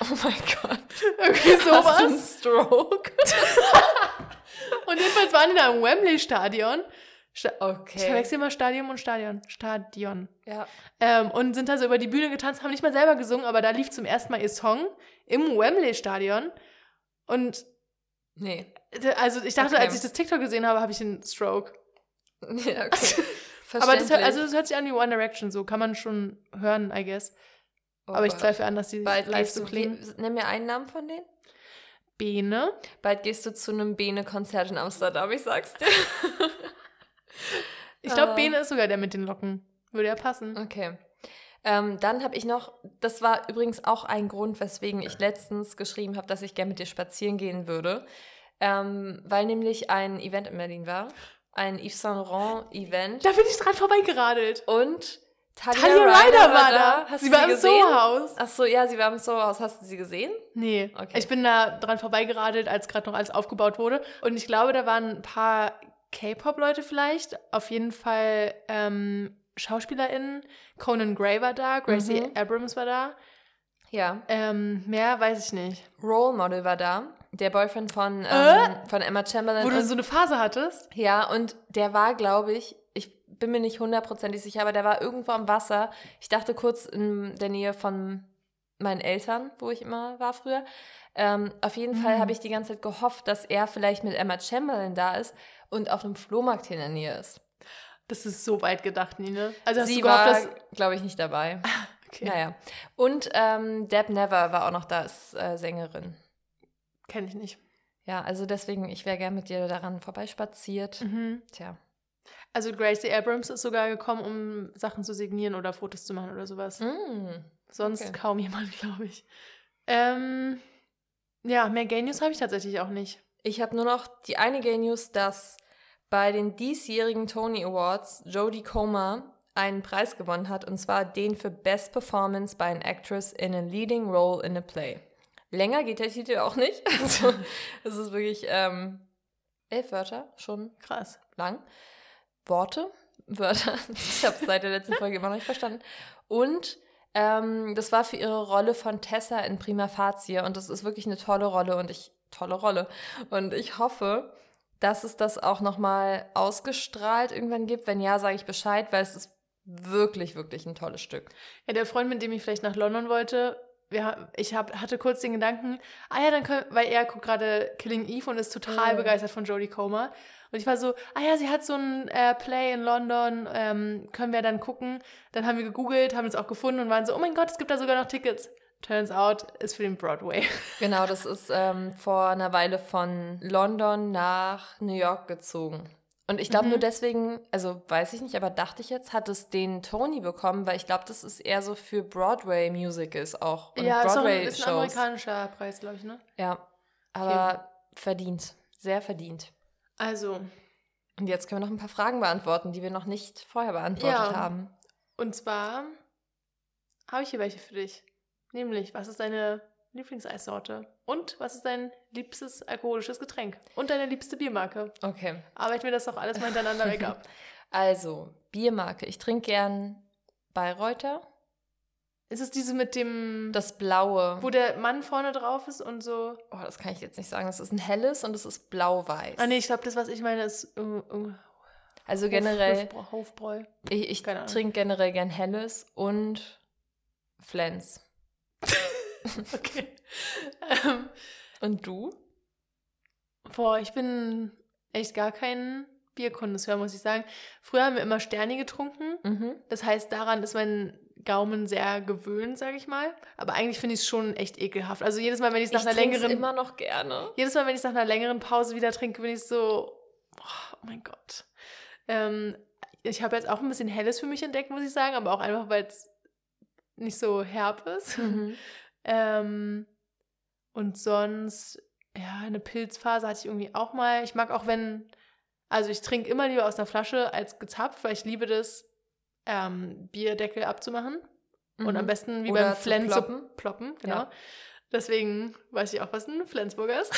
Oh mein Gott. Irgendwie sowas. [LAUGHS] Hast du einen Stroke? [LAUGHS] und jedenfalls waren die da im Wembley-Stadion. okay. Ich verwechsel immer Stadion und Stadion. Stadion. Ja. Ähm, und sind da so über die Bühne getanzt, haben nicht mal selber gesungen, aber da lief zum ersten Mal ihr Song im Wembley-Stadion. Und Nee. Also ich dachte, okay. als ich das TikTok gesehen habe, habe ich einen Stroke. [LAUGHS] Ja, okay. [LAUGHS] Aber das, also das hört sich an wie One Direction, so kann man schon hören, I guess. Oh Aber ich zweifle an, dass die Bald live so klingen. Nimm mir einen Namen von denen. Bene. Bald gehst du zu einem Bene-Konzert in Amsterdam, ich sag's dir. ich glaube, uh. Bene ist sogar der mit den Locken. Würde ja passen. Okay. Ähm, dann habe ich noch, das war übrigens auch ein Grund, weswegen ich letztens geschrieben habe, dass ich gerne mit dir spazieren gehen würde, ähm, weil nämlich ein Event in Berlin war, ein Yves Saint Laurent Event. Da bin ich dran vorbeigeradelt. Und Talia, Talia Ryder, Ryder war da. Hast sie war im Soho-Haus. Ach so, ja, sie war im Soho-Haus. Hast du sie gesehen? Nee. Okay. Ich bin da dran vorbeigeradelt, als gerade noch alles aufgebaut wurde. Und ich glaube, da waren ein paar K-Pop-Leute vielleicht. Auf jeden Fall ähm, SchauspielerInnen. Conan Gray war da, Gracie mhm. Abrams war da. Ja. Ähm, mehr weiß ich nicht. Role Model war da. Der Boyfriend von, ähm, äh? von Emma Chamberlain. Wo du so eine Phase hattest? Ja, und der war, glaube ich, ich bin mir nicht hundertprozentig sicher, aber der war irgendwo am Wasser. Ich dachte kurz in der Nähe von meinen Eltern, wo ich immer war früher. Ähm, auf jeden mhm. Fall habe ich die ganze Zeit gehofft, dass er vielleicht mit Emma Chamberlain da ist und auf einem Flohmarkt hier in der Nähe ist. Das ist so weit gedacht, Nina. Also Sie war, glaube ich, nicht dabei. [LAUGHS] okay. Naja. Und ähm, Deb Never war auch noch da als äh, Sängerin. Kenne ich nicht. Ja, also deswegen, ich wäre gern mit dir daran vorbeispaziert. Mhm. Tja. Also Gracie Abrams ist sogar gekommen, um Sachen zu signieren oder Fotos zu machen oder sowas. Mm, Sonst okay. kaum jemand, [LAUGHS] glaube ich. Ähm, ja, mehr Gay News habe ich tatsächlich auch nicht. Ich habe nur noch die eine Gay News, dass bei den diesjährigen Tony Awards Jodie Comer einen Preis gewonnen hat, und zwar den für Best Performance by an Actress in a Leading Role in a Play. Länger geht der Titel auch nicht. [LAUGHS] Also, es ist wirklich ähm, elf Wörter, schon krass lang. Worte, Wörter. [LAUGHS] Ich habe es seit der letzten Folge immer noch nicht verstanden. Und ähm, das war für ihre Rolle von Tessa in Prima Facie und das ist wirklich eine tolle Rolle und ich tolle Rolle und ich hoffe, dass es das auch noch mal ausgestrahlt irgendwann gibt. Wenn ja, sage ich Bescheid, weil es ist wirklich wirklich ein tolles Stück. Ja, der Freund, mit dem ich vielleicht nach London wollte, wir, ich hab, hatte kurz den Gedanken, ah ja, dann können, weil er guckt gerade Killing Eve und ist total oh. begeistert von Jodie Comer. Und ich war so, ah ja, sie hat so ein äh, Play in London, ähm, können wir dann gucken. Dann haben wir gegoogelt, haben es auch gefunden und waren so, oh mein Gott, es gibt da sogar noch Tickets. Turns out, ist für den Broadway. [LAUGHS] Genau, das ist ähm, vor einer Weile von London nach New York gezogen. Und ich glaube mhm. nur deswegen, also weiß ich nicht, aber dachte ich jetzt, hat es den Tony bekommen, weil ich glaube, das ist eher so für Broadway-Musicals auch. Und ja, Broadway ist, auch, ist ein amerikanischer Preis, glaube ich, ne? Ja, aber okay. verdient, sehr verdient. Also. Und jetzt können wir noch ein paar Fragen beantworten, die wir noch nicht vorher beantwortet ja. haben. Und zwar habe ich hier welche für dich. Nämlich, was ist deine Lieblingseissorte? Und was ist dein liebstes alkoholisches Getränk? Und deine liebste Biermarke? Okay. Arbeiten wir das doch alles mal hintereinander weg ab. [LAUGHS] Also, Biermarke. Ich trinke gern Bayreuther. Ist es diese mit dem. Das blaue. Wo der Mann vorne drauf ist und so. Oh, das kann ich jetzt nicht sagen. Das ist ein helles und es ist blau-weiß. Ah, nee, ich glaube, das, was ich meine, ist. Uh, uh, also generell. Hof, Hofbräu. Ich, ich trinke generell gern helles und Flens. [LAUGHS] [LAUGHS] okay. Ähm, und du? Boah, ich bin echt gar kein Bierkondisseur, muss ich sagen. Früher haben wir immer Sterni getrunken. Mhm. Das heißt, daran ist mein Gaumen sehr gewöhnt, sage ich mal. Aber eigentlich finde ich es schon echt ekelhaft. Also jedes Mal, wenn ich es nach einer längeren immer noch gerne. Jedes Mal, wenn ich es nach einer längeren Pause wieder trinke, bin ich so, oh, mein Gott. Ähm, ich habe jetzt auch ein bisschen Helles für mich entdeckt, muss ich sagen, aber auch einfach, weil es nicht so herb ist. Mhm. [LAUGHS] ähm, und sonst, ja, eine Pilzphase hatte ich irgendwie auch mal. Ich mag auch, wenn, also ich trinke immer lieber aus einer Flasche als gezapft, weil ich liebe das, ähm, Bierdeckel abzumachen. Mhm. Und am mhm. besten wie Oder beim Flens ploppen. ploppen, genau. Ja. Deswegen weiß ich auch, was ein Flensburger ist.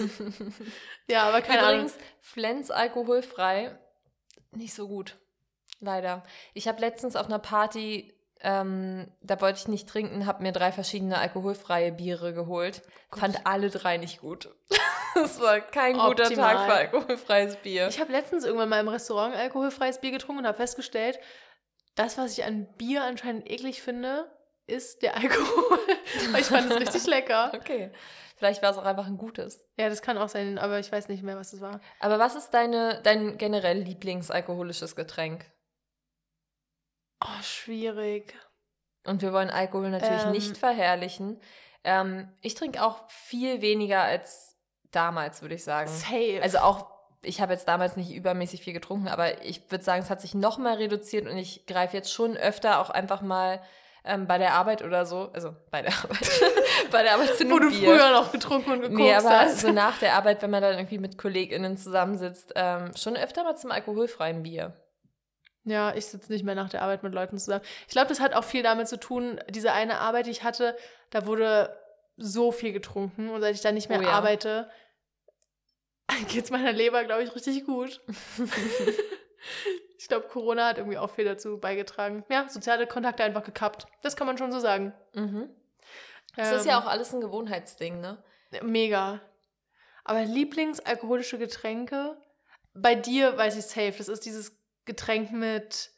[LAUGHS] ja, aber keine Übrigens, Ahnung. Flens alkoholfrei, nicht so gut. Leider. Ich habe letztens auf einer Party, ähm, da wollte ich nicht trinken, habe mir drei verschiedene alkoholfreie Biere geholt. Gut. Fand alle drei nicht gut. [LAUGHS] das war kein guter Optimal. Tag für alkoholfreies Bier. Ich habe letztens irgendwann mal im Restaurant alkoholfreies Bier getrunken und habe festgestellt, das, was ich an Bier anscheinend eklig finde, ist der Alkohol. [LAUGHS] ich fand es richtig lecker. Okay. Vielleicht war es auch einfach ein gutes. Ja, das kann auch sein, aber ich weiß nicht mehr, was es war. Aber was ist deine, dein generell Lieblingsalkoholisches Getränk? Oh, schwierig. Und wir wollen Alkohol natürlich ähm, nicht verherrlichen. Ähm, ich trinke auch viel weniger als damals, würde ich sagen. Safe. Also auch ich habe jetzt damals nicht übermäßig viel getrunken, aber ich würde sagen, es hat sich noch mal reduziert und ich greife jetzt schon öfter auch einfach mal ähm, bei der Arbeit oder so, also bei der Arbeit, [LAUGHS] bei der Arbeit zu Wo du Bier. früher noch getrunken und gekokst nee, aber hast. so nach der Arbeit, wenn man dann irgendwie mit KollegInnen zusammensitzt, ähm, schon öfter mal zum alkoholfreien Bier. Ja, ich sitze nicht mehr nach der Arbeit mit Leuten zusammen. Ich glaube, das hat auch viel damit zu tun, diese eine Arbeit, die ich hatte, da wurde so viel getrunken und seit ich da nicht mehr oh, ja. arbeite, [LAUGHS] geht es meiner Leber, glaube ich, richtig gut. [LAUGHS] ich glaube, Corona hat irgendwie auch viel dazu beigetragen. Ja, soziale Kontakte einfach gekappt. Das kann man schon so sagen. Mhm. Das ähm, ist ja ähm, auch alles ein Gewohnheitsding, ne? Mega. Aber Lieblingsalkoholische Getränke, bei dir weiß ich safe, das ist dieses Getränk mit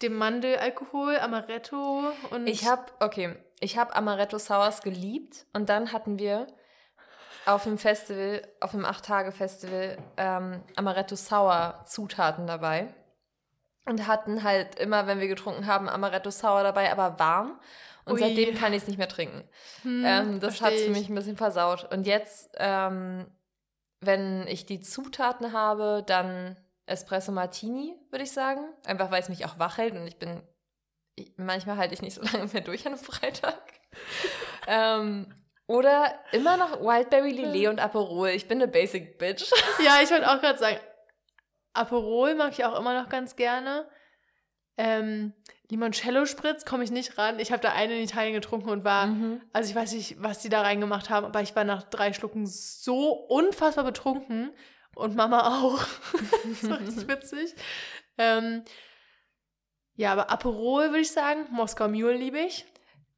dem Mandelalkohol, Amaretto und. Ich habe, okay, ich habe Amaretto Sours geliebt und dann hatten wir auf dem Festival, auf dem 8-Tage-Festival, ähm, Amaretto Sour Zutaten dabei. Und hatten halt immer, wenn wir getrunken haben, Amaretto Sour dabei, aber warm. Und Ui. seitdem kann ich es nicht mehr trinken. Hm, ähm, das hat es für mich ein bisschen versaut. Und jetzt, ähm, wenn ich die Zutaten habe, dann Espresso Martini, würde ich sagen. Einfach weil es mich auch wach hält und ich bin. Ich, manchmal halte ich nicht so [LAUGHS] lange mehr durch an einem Freitag. [LAUGHS] ähm, oder immer noch Wildberry Lillet und Aperol. Ich bin eine Basic Bitch. [LAUGHS] ja, ich wollte auch gerade sagen, Aperol mag ich auch immer noch ganz gerne. Ähm, Limoncello Spritz komme ich nicht ran. Ich habe da eine in Italien getrunken und war, mhm. also ich weiß nicht, was die da reingemacht haben, aber ich war nach drei Schlucken so unfassbar betrunken und Mama auch. [LAUGHS] das war richtig witzig. Ähm, ja, aber Aperol würde ich sagen, Moskau Mule liebe ich.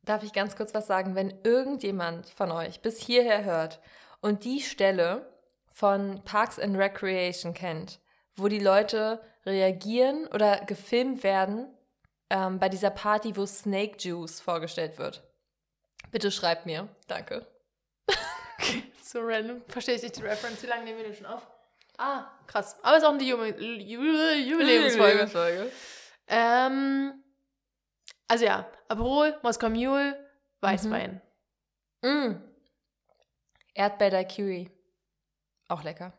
Darf ich ganz kurz was sagen? Wenn irgendjemand von euch bis hierher hört und die Stelle von Parks and Recreation kennt, wo die Leute reagieren oder gefilmt werden ähm, bei dieser Party, wo Snake Juice vorgestellt wird, bitte schreibt mir. Danke. [LAUGHS] okay, so random. Verstehe ich nicht die Reference. Wie lange nehmen wir denn schon auf? Ah, krass. Aber es ist auch eine Jubiläumsfolge. Jubiläumsfolge. Ähm, also ja, Aperol, Moskau Mule, Weißwein. Mhm. Mm. Erdbeer-Daiquiri. Auch lecker.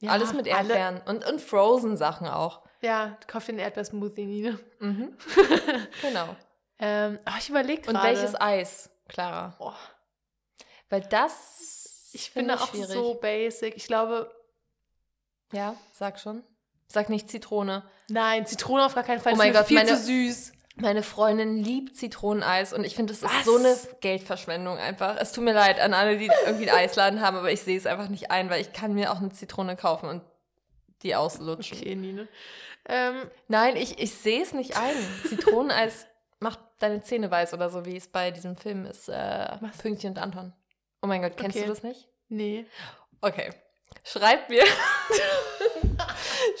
Ja, Alles mit Erdbeeren und, und Frozen-Sachen auch. Ja, kauf den Erdbeersmoothie, Nina. Mhm. [LAUGHS] genau. Ähm, ach, ich überlege gerade. Und welches Eis, Clara? Oh. Weil das. Ich finde auch schwierig. so basic. Ich glaube, ja, sag schon. Sag nicht Zitrone. Nein, Zitrone auf gar keinen Fall. Oh mein Gott, viel meine, zu süß. Meine Freundin liebt Zitroneneis und ich finde, das ist so eine Geldverschwendung einfach. Es tut mir leid an alle, die irgendwie einen Eisladen haben, aber ich sehe es einfach nicht ein, weil ich kann mir auch eine Zitrone kaufen und die auslutschen. Okay, Nine. Ähm, Nein, ich, ich sehe es nicht ein. Zitroneneis [LAUGHS] macht deine Zähne weiß oder so, wie es bei diesem Film ist. Äh, Pünktchen und Anton. Oh mein Gott, kennst okay. du das nicht? Nee. Okay. Schreibt mir. [LAUGHS]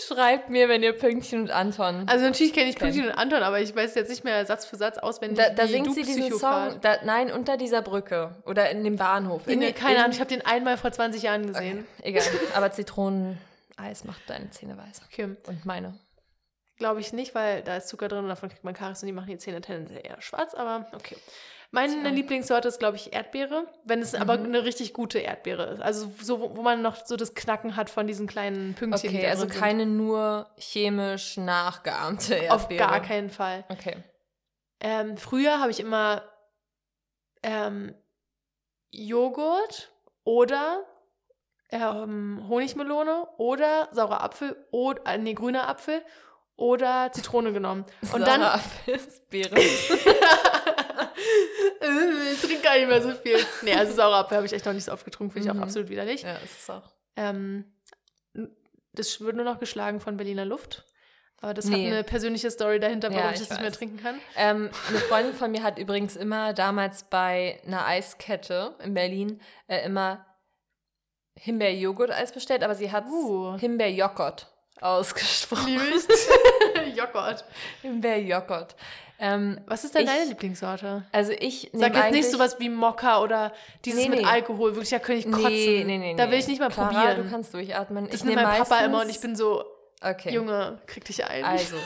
Schreibt mir, wenn ihr Pünktchen und Anton. Also natürlich kenne ich Pünktchen und Anton, aber ich weiß jetzt nicht mehr Satz für Satz auswendig. Da, da singt sie diesen Song. Da, nein, unter dieser Brücke oder in dem Bahnhof. In, nee, keine Ahnung, ich habe den einmal vor 20 Jahren gesehen. Okay, egal. [LAUGHS] Aber Zitroneneis macht deine Zähne weiß. Okay. Und meine. Glaube ich nicht, weil da ist Zucker drin und davon kriegt man Karies und die machen die Zähne tendenziell eher schwarz, aber okay. Meine Tja. Lieblingssorte ist, glaube ich, Erdbeere, wenn es mhm. aber eine richtig gute Erdbeere ist. Also so, wo, man noch so das Knacken hat von diesen kleinen Pünktchen. Okay, also keine sind. nur chemisch nachgeahmte Erdbeere. Auf gar keinen Fall. Okay. Ähm, früher habe ich immer ähm, Joghurt oder ähm, Honigmelone oder saurer Apfel oder äh, nee, grüner Apfel oder Zitrone genommen. Und saurer dann Apfel ist Beere. [LAUGHS] ich trinke gar nicht mehr so viel. Nee, also saure Apfel habe ich echt noch nicht so oft getrunken, finde ich auch mhm. absolut widerlich. Ja, ist es auch. Ähm, das wird nur noch geschlagen von Berliner Luft. Aber das nee. hat eine persönliche Story dahinter, warum ja, ich, ich das weiß. nicht mehr trinken kann. Ähm, eine Freundin von mir hat übrigens immer damals bei einer Eiskette in Berlin äh, immer Himbeer-Joghurt-Eis bestellt, aber sie hat uh. Himbeer-Joghurt ausgesprochen. [LAUGHS] Joghurt. Himbeer-Joghurt. Ähm, Was ist denn ich, deine Lieblingssorte? Also ich Sag jetzt nicht sowas wie Mokka oder dieses nee, nee. mit Alkohol. Wirklich, da könnte ich kotzen. Nee, nee, nee. Da will ich nicht mal Clara, probieren. du kannst durchatmen. Das ich nimmt mein meistens, Papa immer und ich bin so, okay. Junge, krieg dich ein. Also,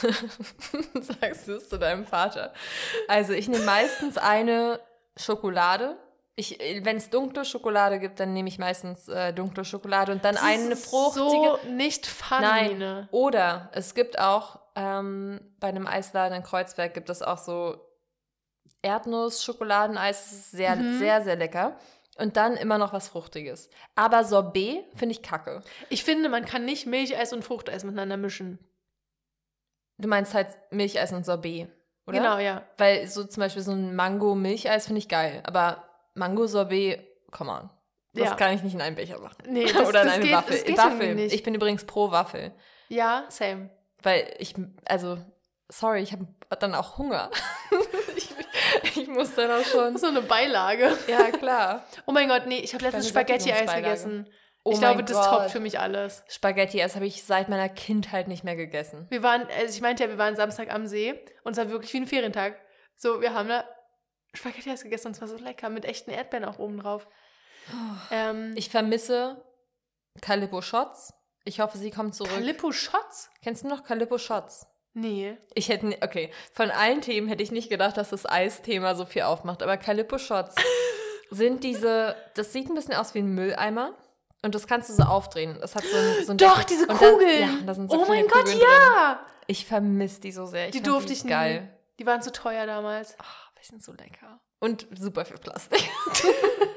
[LAUGHS] sagst du es zu deinem Vater. Also ich nehme meistens eine Schokolade. Wenn es dunkle Schokolade gibt, dann nehme ich meistens äh, dunkle Schokolade und dann das eine fruchtige. So nicht funny. Nein. Oder es gibt auch ähm, bei einem Eisladen in Kreuzberg gibt es auch so Erdnuss-Schokoladeneis. Sehr, mhm. sehr, sehr lecker. Und dann immer noch was Fruchtiges. Aber Sorbet finde ich kacke. Ich finde, man kann nicht Milcheis und Fruchteis miteinander mischen. Du meinst halt Milcheis und Sorbet, oder? Genau, ja. Weil so zum Beispiel so ein Mango-Milcheis finde ich geil. Aber Mango-Sorbet, come on. Das ja. kann ich nicht in einen Becher machen. Nee, [LAUGHS] das, Oder in das eine geht, Waffel. Waffel. Ich bin übrigens pro Waffel. Ja, same. Weil ich, also, sorry, ich habe dann auch Hunger. [LAUGHS] ich, ich, muss dann auch schon. So eine Beilage. Ja, klar. Oh mein Gott, nee, ich habe letztens Spaghetti-Eis gegessen. Oh ich glaube, das toppt für mich alles. Spaghetti, das habe ich seit meiner Kindheit nicht mehr gegessen. Wir waren, also ich meinte ja, wir waren Samstag am See und es war wirklich wie ein Ferientag. So, wir haben da Spaghetti gegessen und es war so lecker mit echten Erdbeeren auch oben drauf. Oh, ähm, ich vermisse Calippo Shots. Ich hoffe, sie kommt zurück. Calippo Shots? Kennst du noch Calippo Shots? Nee. Ich hätte, okay, von allen Themen hätte ich nicht gedacht, dass das Eisthema so viel aufmacht, aber Calippo Shots [LAUGHS] sind diese, das sieht ein bisschen aus wie ein Mülleimer. Und das kannst du so aufdrehen. Das hat so ein, so ein Doch, diese Kugeln. Dann, ja, da sind so oh mein Gott, Kugeln ja. Drin. Ich vermisse die so sehr. Ich die durfte ich geil. Nie. Die waren zu teuer damals. Ach, die sind so lecker. Und super viel Plastik.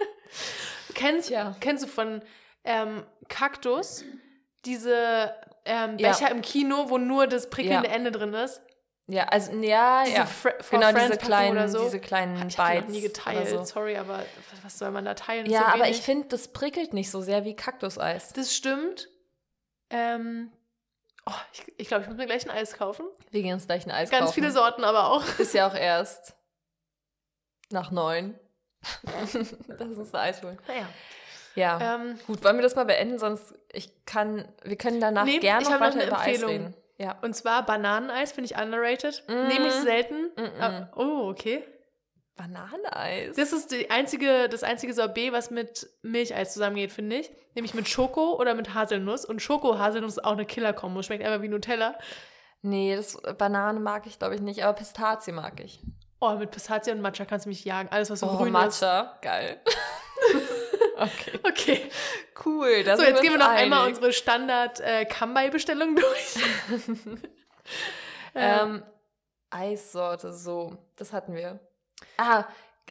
[LAUGHS] kennst, ja. kennst du von ähm, Kaktus diese ähm, Becher ja. im Kino, wo nur das prickelnde ja. Ende drin ist? Ja, also ja, diese ja. genau diese kleinen, so. diese kleinen Hab ich Bites. noch nie geteilt, so. sorry, aber was soll man da teilen? Ja, so aber ich finde, das prickelt nicht so sehr wie Kaktuseis. Das stimmt. Ähm, oh, ich glaube, ich, glaub, ich muss mir gleich ein Eis kaufen. Wir gehen uns gleich ein Eis Ganz kaufen. Ganz viele Sorten aber auch. Ist ja auch erst [LAUGHS] nach neun. [LAUGHS] das ist das Eis holen. Naja. Ja, ähm, gut, wollen wir das mal beenden, sonst ich kann, wir können danach nee, gerne noch weiter noch über Eis reden. Ja. Und zwar Bananeneis finde ich underrated. Mm. Nehme ich selten. Mm -mm. Oh, okay. Bananeneis. Das ist die einzige, das einzige Sorbet, was mit Milcheis zusammengeht, finde ich. Nämlich mit Schoko oder mit Haselnuss. Und Schoko-Haselnuss ist auch eine Killer-Kombo. Schmeckt einfach wie Nutella. Nee, das Banane mag ich, glaube ich, nicht. Aber Pistazie mag ich. Oh, mit Pistazie und Matcha kannst du mich jagen. Alles, was so oh, grün Matcha. ist. Matcha, geil. [LAUGHS] okay. [LAUGHS] Okay. Cool. so, jetzt gehen wir noch einig. einmal unsere Standard-Kambai-Bestellung äh, [LAUGHS] durch. ähm, Eissorte, so. Das hatten wir. Ah,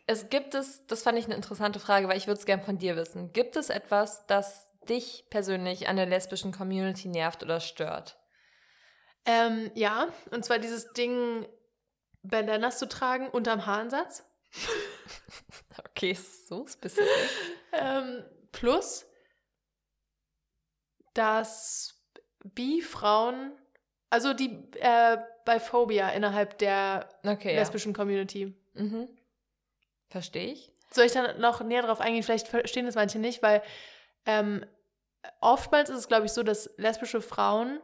es gibt es, das fand ich eine interessante Frage, weil ich würde es gerne von dir wissen. Gibt es etwas, das dich persönlich an der lesbischen Community nervt oder stört? Ähm, ja, und zwar dieses Ding, Bandanas zu tragen unterm Haaransatz. [LAUGHS] okay, so spezifisch. ähm, plus, dass Bi-Frauen, also die äh, Biphobia innerhalb der okay, lesbischen ja. Community. Mhm. Verstehe ich. Soll ich dann noch näher drauf eingehen? Vielleicht verstehen das manche nicht, weil ähm, oftmals ist es, glaube ich, so, dass lesbische Frauen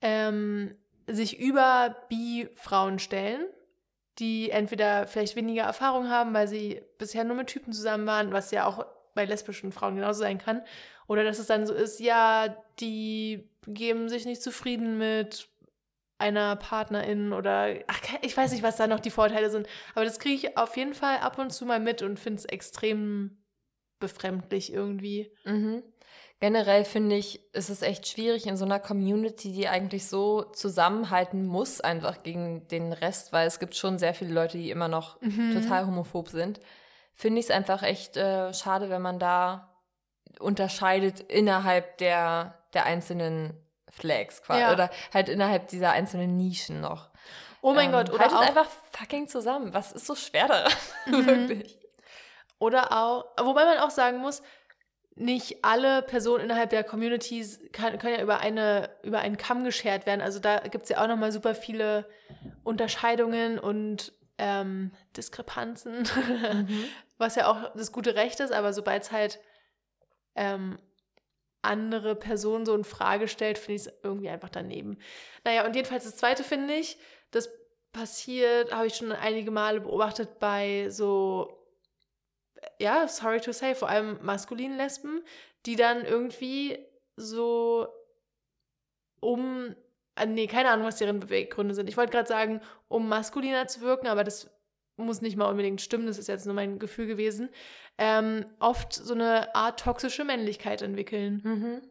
ähm, sich über Bi-Frauen stellen, die entweder vielleicht weniger Erfahrung haben, weil sie bisher nur mit Typen zusammen waren, was ja auch bei lesbischen Frauen genauso sein kann. Oder dass es dann so ist, ja, die geben sich nicht zufrieden mit einer Partnerin oder ach, ich weiß nicht, was da noch die Vorteile sind. Aber das kriege ich auf jeden Fall ab und zu mal mit und finde es extrem befremdlich irgendwie. Mhm. Generell finde ich, ist es echt schwierig in so einer Community, die eigentlich so zusammenhalten muss, einfach gegen den Rest, weil es gibt schon sehr viele Leute, die immer noch mhm. total homophob sind. Finde ich es einfach echt äh, schade, wenn man da unterscheidet innerhalb der, der einzelnen Flags quasi. Ja. Oder halt innerhalb dieser einzelnen Nischen noch. Oh mein ähm, Gott, oder haltet auch, einfach fucking zusammen. Was ist so schwer daran? [LAUGHS] Mhm. Wirklich. Oder auch, wobei man auch sagen muss, nicht alle Personen innerhalb der Communities kann, können ja über, eine, über einen Kamm geschert werden. Also da gibt es ja auch nochmal super viele Unterscheidungen und ähm, Diskrepanzen, mhm. [LAUGHS] was ja auch das gute Recht ist, aber sobald es halt ähm, andere Personen so in Frage stellt, finde ich es irgendwie einfach daneben. Naja, und jedenfalls das Zweite finde ich, das passiert, habe ich schon einige Male beobachtet bei so, ja, sorry to say, vor allem maskulinen Lesben, die dann irgendwie so um, äh, nee, keine Ahnung, was deren Beweggründe sind. Ich wollte gerade sagen, um maskuliner zu wirken, aber das muss nicht mal unbedingt stimmen, das ist jetzt nur mein Gefühl gewesen, ähm, oft so eine Art toxische Männlichkeit entwickeln. Mhm.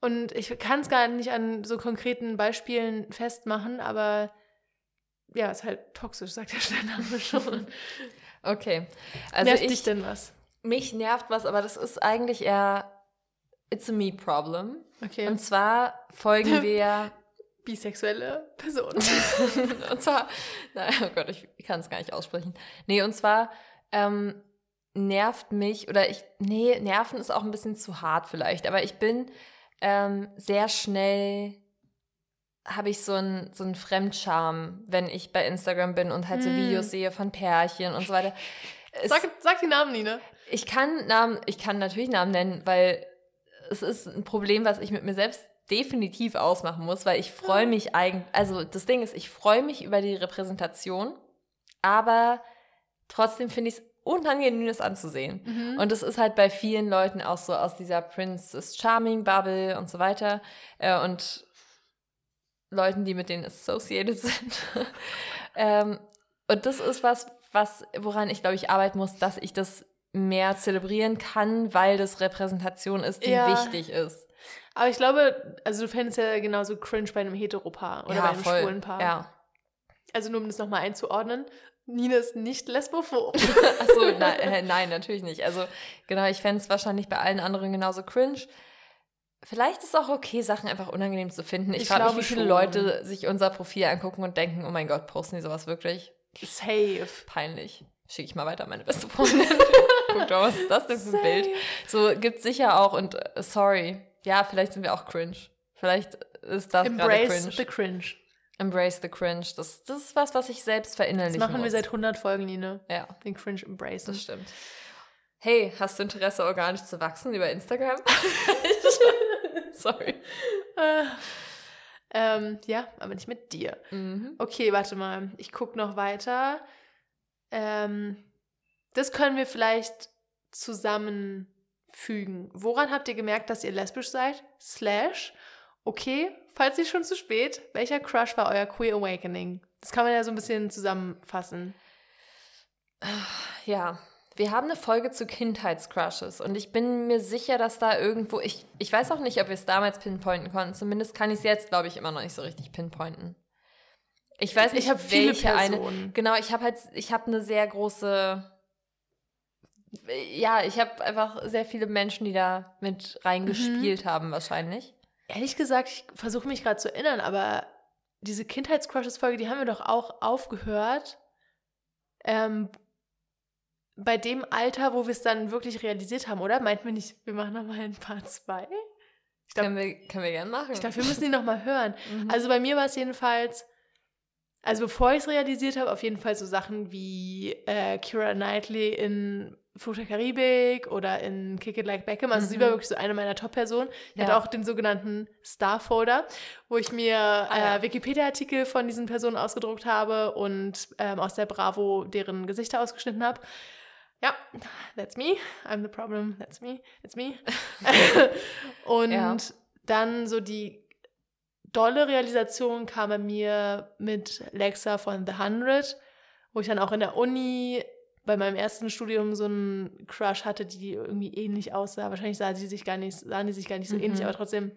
Und ich kann es gar nicht an so konkreten Beispielen festmachen, aber ja, ist halt toxisch, sagt der Stername schon. [LAUGHS] okay. Also nervt ich, dich denn was? Mich nervt was, aber das ist eigentlich eher It's a me problem. Okay. Und zwar folgen [LAUGHS] wir bisexuelle Person. [LAUGHS] und zwar, na, oh Gott, ich kann es gar nicht aussprechen. Nee, und zwar ähm, nervt mich, oder ich, nee, nerven ist auch ein bisschen zu hart vielleicht, aber ich bin ähm, sehr schnell, habe ich so einen so einen Fremdscham, wenn ich bei Instagram bin und halt so hm. Videos sehe von Pärchen und so weiter. Es, sag, sag die Namen, Nina. Ich kann Namen, ich kann natürlich Namen nennen, weil es ist ein Problem, was ich mit mir selbst definitiv ausmachen muss, weil ich freue mich eigentlich, also das Ding ist, ich freue mich über die Repräsentation, aber trotzdem finde ich es unangenehm, das anzusehen. Mhm. Und es ist halt bei vielen Leuten auch so aus dieser Princess Charming Bubble und so weiter äh, und Leuten, die mit denen associated [LAUGHS] sind. ähm, und das ist was, was, woran ich glaube ich arbeiten muss, dass ich das mehr zelebrieren kann, weil das Repräsentation ist, die ja. wichtig ist. Aber ich glaube, also du fändest ja genauso cringe bei einem Heteropaar oder ja, bei einem voll. schwulen Paar. Ja. Also nur um das nochmal einzuordnen. Nina ist nicht lesbophob. [LAUGHS] Achso, nein, äh, nein, natürlich nicht. Also genau, ich fände es wahrscheinlich bei allen anderen genauso cringe. Vielleicht ist es auch okay, Sachen einfach unangenehm zu finden. Ich, ich frage mich, wie viele schon. Leute sich unser Profil angucken und denken, oh mein Gott, posten die sowas wirklich? Safe. Peinlich. Schicke ich mal weiter meine beste Freundin. [LAUGHS] Guck doch, was ist das denn für ein Bild? So gibt sicher auch und uh, sorry. Ja, vielleicht sind wir auch cringe. Vielleicht ist das gerade cringe. the cringe. Embrace the cringe. Das, das ist was, was ich selbst verinnerlichen Das machen muss. wir seit 100 Folgen, Nina. Ja. Den cringe embrace. Das stimmt. Hey, hast du Interesse, organisch zu wachsen über Instagram? [LAUGHS] [LAUGHS] [LAUGHS] Sorry. Äh, ähm, ja, aber nicht mit dir. Mhm. Okay, warte mal. Ich gucke noch weiter. Ähm, das können wir vielleicht zusammenfügen. Woran habt ihr gemerkt, dass ihr lesbisch seid? Slash, okay, falls nicht schon zu spät, welcher Crush war euer Queer Awakening? Das kann man ja so ein bisschen zusammenfassen. Ja, wir haben eine Folge zu Kindheitscrushes und ich bin mir sicher, dass da irgendwo, ich, ich weiß auch nicht, ob wir es damals pinpointen konnten, zumindest kann ich es jetzt, glaube ich, immer noch nicht so richtig pinpointen. Ich weiß nicht, ich habe viele Personen. eine. Genau, ich habe halt, ich habe eine sehr große. Ja, ich habe einfach sehr viele Menschen, die da mit reingespielt mhm. haben, wahrscheinlich. Ehrlich gesagt, ich versuche mich gerade zu erinnern, aber diese Kindheitscrushes-Folge, die haben wir doch auch aufgehört. Ähm, bei dem Alter, wo wir es dann wirklich realisiert haben, oder? Meinten wir nicht, wir machen nochmal ein Part 2? Können wir, können wir gerne machen. Ich glaube, wir müssen die nochmal hören. [LAUGHS] Mhm. Also bei mir war es jedenfalls also bevor ich es realisiert habe, auf jeden Fall so Sachen wie äh, Kira Knightley in Fluch der Karibik oder in Kick It Like Beckham. Also mhm. sie war wirklich so eine meiner Top-Personen. Ich ja. hatte auch den sogenannten Star-Folder, wo ich mir ah, ja. äh, Wikipedia-Artikel von diesen Personen ausgedruckt habe und ähm, aus der Bravo deren Gesichter ausgeschnitten habe. Ja, that's me. I'm the problem. That's me. It's me. [LAUGHS] und ja. dann so die dolle Realisation kam bei mir mit Lexa von The Hundred, wo ich dann auch in der Uni bei meinem ersten Studium so einen Crush hatte, die irgendwie ähnlich aussah. Wahrscheinlich sah sie sich gar nicht, sahen die sich gar nicht so mhm. ähnlich, aber trotzdem,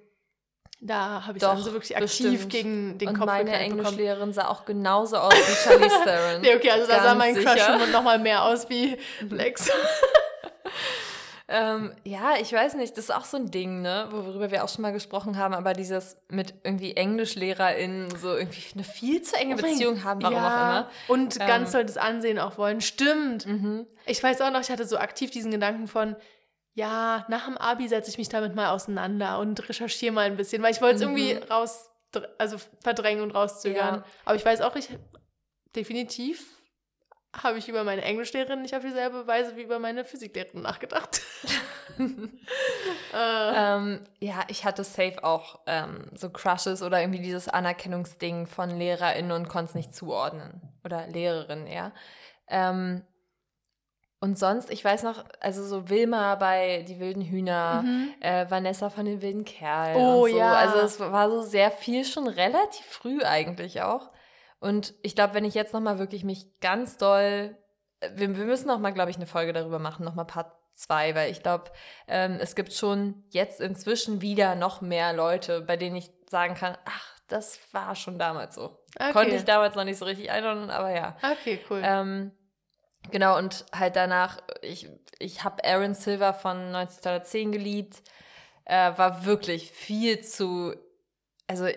da habe ich Doch, dann so wirklich aktiv bestimmt. gegen den und Kopf meine Englischlehrerin sah auch genauso aus wie Charlie [LAUGHS] Theron. nee, okay, also da sah mein Crush schon noch mal mehr aus wie [LAUGHS] Lexa. [LAUGHS] Ähm, ja, ich weiß nicht, das ist auch so ein Ding, ne, worüber wir auch schon mal gesprochen haben, aber dieses mit irgendwie EnglischlehrerInnen so irgendwie eine viel zu enge oh Beziehung haben, warum ja. auch immer. Und ähm, ganz doll das Ansehen auch wollen. Stimmt. Mhm. Ich weiß auch noch, ich hatte so aktiv diesen Gedanken von, ja, nach dem Abi setze ich mich damit mal auseinander und recherchiere mal ein bisschen, weil ich wollte es mhm. irgendwie raus, also verdrängen und rauszögern. Ja. Aber ich weiß auch, ich definitiv habe ich über meine Englischlehrerin nicht auf dieselbe Weise wie über meine Physiklehrerin nachgedacht. [LAUGHS] äh. ähm, ja, ich hatte safe auch ähm, so Crushes oder irgendwie dieses Anerkennungsding von LehrerInnen und konnte es nicht zuordnen. Oder Lehrerinnen eher. Ähm, und sonst, ich weiß noch, also so Wilma bei Die wilden Hühner, mhm. äh, Vanessa von den wilden Kerlen. Oh so. ja. Also es war so sehr viel schon relativ früh eigentlich auch. Und ich glaube, wenn ich jetzt nochmal wirklich mich ganz doll, äh, wir, wir müssen nochmal, glaube ich, eine Folge darüber machen, nochmal Part 2, weil ich glaube, ähm, es gibt schon jetzt inzwischen wieder noch mehr Leute, bei denen ich sagen kann, ach, das war schon damals so. Okay. Konnte ich damals noch nicht so richtig einordnen, aber ja. Okay, cool. Ähm, genau, und halt danach, ich, ich habe Aaron Silver von 1910 geliebt, äh, war wirklich viel zu, also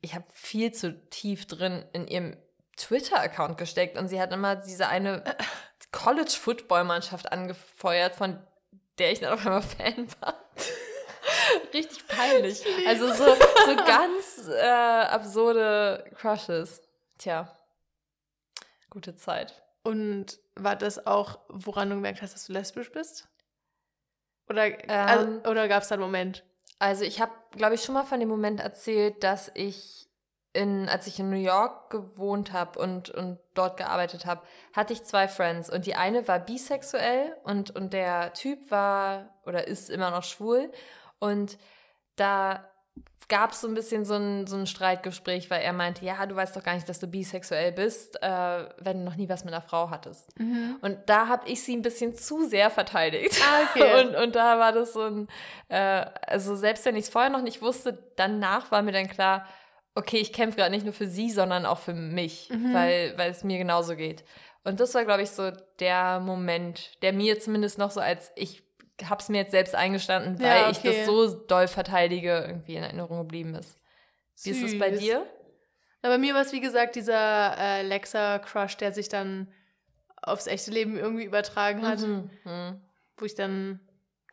ich habe viel zu tief drin in ihrem Twitter-Account gesteckt und sie hat immer diese eine [LAUGHS] College-Football-Mannschaft angefeuert, von der ich dann auf einmal Fan war. [LAUGHS] Richtig peinlich. Also so, so [LAUGHS] ganz äh, absurde Crushes. Tja, gute Zeit. Und war das auch, woran du gemerkt hast, dass du lesbisch bist? Oder, also, ähm, also, oder gab es da einen Moment? Also ich habe, glaube ich, schon mal von dem Moment erzählt, dass ich in, als ich in New York gewohnt habe und, und dort gearbeitet habe, hatte ich zwei Friends und die eine war bisexuell und, und der Typ war oder ist immer noch schwul und da gab es so ein bisschen so ein, so ein Streitgespräch, weil er meinte, ja, du weißt doch gar nicht, dass du bisexuell bist, äh, wenn du noch nie was mit einer Frau hattest. Mhm. Und da habe ich sie ein bisschen zu sehr verteidigt. Ah, okay. [LAUGHS] und, und da war das so ein, äh, also selbst wenn ich es vorher noch nicht wusste, danach war mir dann klar, okay, ich kämpfe gerade nicht nur für sie, sondern auch für mich, mhm. weil, weil es mir genauso geht. Und das war, glaube ich, so der Moment, der mir zumindest noch so als ich habe es mir jetzt selbst eingestanden, weil ja, okay. ich das so doll verteidige, irgendwie in Erinnerung geblieben ist. Wie Süß. ist es bei dir? Na, bei mir war es, wie gesagt, dieser äh, Lexa-Crush, der sich dann aufs echte Leben irgendwie übertragen hat. Mhm. Mhm. Wo ich dann,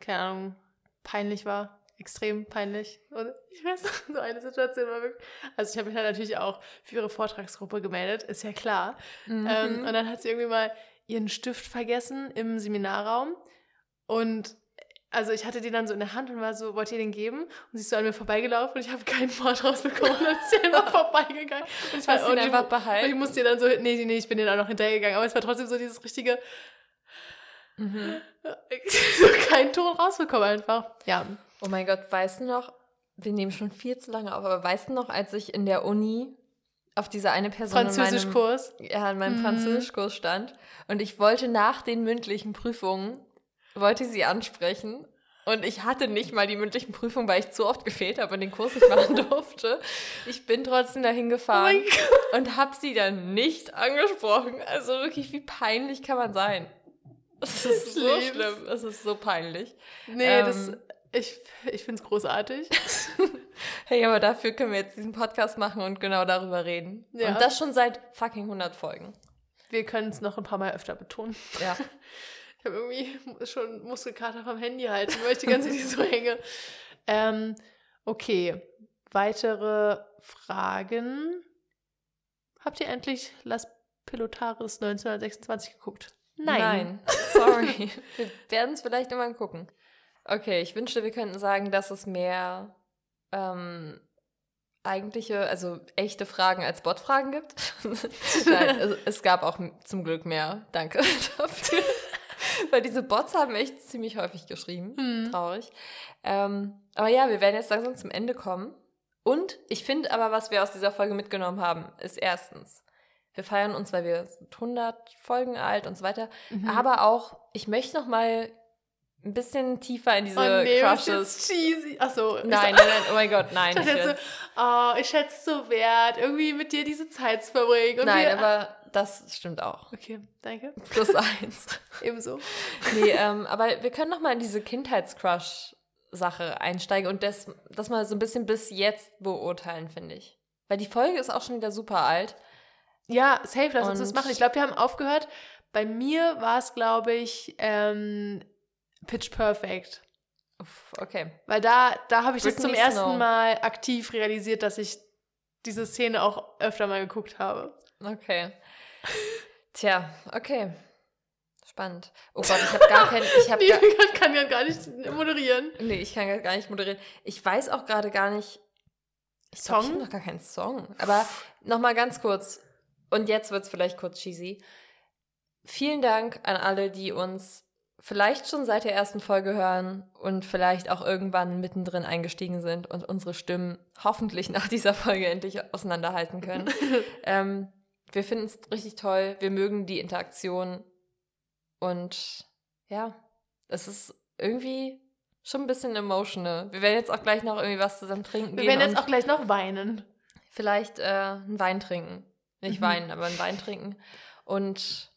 keine Ahnung, peinlich war. Extrem peinlich. Und ich weiß noch, so eine Situation war wirklich. Also, ich habe mich dann natürlich auch für ihre Vortragsgruppe gemeldet, ist ja klar. Mhm. Ähm, und dann hat sie irgendwie mal ihren Stift vergessen im Seminarraum und also ich hatte den dann so in der Hand und war so, wollt ihr den geben? Und sie ist so an mir vorbeigelaufen und ich habe keinen Wort rausbekommen und dann ist sie einfach [LAUGHS] vorbeigegangen. Und ich, war, und einfach behalten? ich musste ihr dann so, nee, nee, ich bin ihr dann noch hinterhergegangen, aber es war trotzdem so dieses richtige, mhm. [LAUGHS] so keinen Ton rausbekommen einfach. Ja. Oh mein Gott, weißt du noch, wir nehmen schon viel zu lange auf, aber weißt du noch, als ich in der Uni auf diese eine Person Französischkurs. Ja, in meinem mhm. Französischkurs stand und ich wollte nach den mündlichen Prüfungen wollte sie ansprechen. Und ich hatte nicht mal die mündlichen Prüfungen, weil ich zu oft gefehlt habe und den Kurs nicht machen [LAUGHS] durfte. Ich bin trotzdem dahin gefahren oh und habe sie dann nicht angesprochen. Also wirklich, wie peinlich kann man sein? Es ist so Lieb's. schlimm. Es ist so peinlich. Nee, ähm, das, ich, ich finde es großartig. [LAUGHS] hey, aber dafür können wir jetzt diesen Podcast machen und genau darüber reden. Ja. Und das schon seit fucking 100 Folgen. Wir können es noch ein paar Mal öfter betonen. Ja. [LAUGHS] Ich habe irgendwie schon Muskelkater vom Handy halten, weil ich die ganze Zeit [LAUGHS] so hänge. Ähm, okay, weitere Fragen. Habt ihr endlich Las Pilotaris 1926 geguckt? Nein. Nein, [LAUGHS] sorry. wir werden es vielleicht immer gucken. Okay, ich wünschte, wir könnten sagen, dass es mehr ähm, eigentliche, also echte Fragen als Botfragen gibt. [LAUGHS] Nein, es, es gab auch zum Glück mehr. Danke dafür. Weil diese Bots haben echt ziemlich häufig geschrieben. Mhm. Traurig. Ähm, aber ja, wir werden jetzt langsam zum Ende kommen. Und ich finde aber, was wir aus dieser Folge mitgenommen haben, ist erstens, wir feiern uns, weil wir 100 Folgen alt und so weiter. Mhm. Aber auch, ich möchte noch mal ein bisschen tiefer in diese oh, nee, Crushes. Cheesy. Achso. Nein, nein, nein, oh mein Gott, nein. Ich, ich so, oh, ich schätze es so wert, irgendwie mit dir diese Zeit zu verbringen. nein, aber das stimmt auch. Okay, danke. Plus eins. [LAUGHS] Ebenso. Nee, ähm, aber wir können noch mal in diese Kindheitscrush-Sache einsteigen und das, das mal so ein bisschen bis jetzt beurteilen, finde ich. Weil die Folge ist auch schon wieder super alt. Ja, safe, lass uns das machen. Ich glaube, wir haben aufgehört. Bei mir war es, glaube ich, ähm, Pitch Perfect. Okay. Weil da, da habe ich Britney das zum ersten Snow. Mal aktiv realisiert, dass ich diese Szene auch öfter mal geguckt habe. Okay. Tja, okay. Spannend. Oh Gott, ich habe gar kein. Ich hab [LAUGHS] nee, gar, ich kann ja gar nicht moderieren. Nee, ich kann gar nicht moderieren. Ich weiß auch gerade gar nicht. Ich Song? Glaub, ich noch gar keinen Song. Aber nochmal ganz kurz. Und jetzt wird es vielleicht kurz cheesy. Vielen Dank an alle, die uns vielleicht schon seit der ersten Folge hören und vielleicht auch irgendwann mittendrin eingestiegen sind und unsere Stimmen hoffentlich nach dieser Folge endlich auseinanderhalten können. [LAUGHS] ähm, wir finden es richtig toll. Wir mögen die Interaktion. Und ja, es ist irgendwie schon ein bisschen emotional. Wir werden jetzt auch gleich noch irgendwie was zusammen trinken. Wir werden jetzt auch gleich noch weinen. Vielleicht äh, einen Wein trinken. Nicht mhm. weinen, aber einen Wein trinken. Und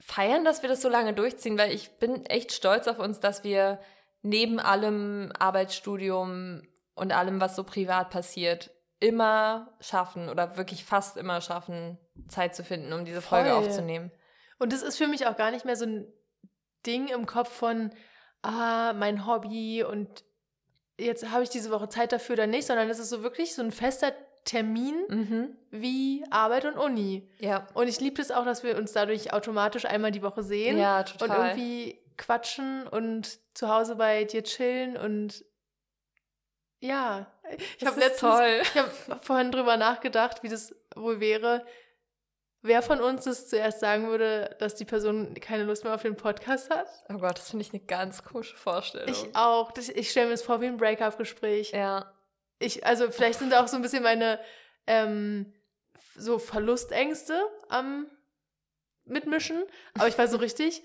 feiern, dass wir das so lange durchziehen, weil ich bin echt stolz auf uns, dass wir neben allem Arbeitsstudium und allem, was so privat passiert, immer schaffen oder wirklich fast immer schaffen, Zeit zu finden, um diese Folge Voll. aufzunehmen. Und es ist für mich auch gar nicht mehr so ein Ding im Kopf von, ah, mein Hobby und jetzt habe ich diese Woche Zeit dafür oder nicht, sondern es ist so wirklich so ein fester Termin mhm. wie Arbeit und Uni. Ja. Und ich liebe es auch, dass wir uns dadurch automatisch einmal die Woche sehen. Ja, total. Und irgendwie quatschen und zu Hause bei dir chillen und ja, ich habe letztens, toll. ich habe vorhin drüber nachgedacht, wie das wohl wäre, wer von uns es zuerst sagen würde, dass die Person keine Lust mehr auf den Podcast hat. Oh Gott, das finde ich eine ganz komische Vorstellung. Ich auch. Das, ich stelle mir das vor wie ein Break-up-Gespräch. Ja. Ich, also vielleicht sind da auch so ein bisschen meine ähm, so Verlustängste am Mitmischen, aber ich war so richtig,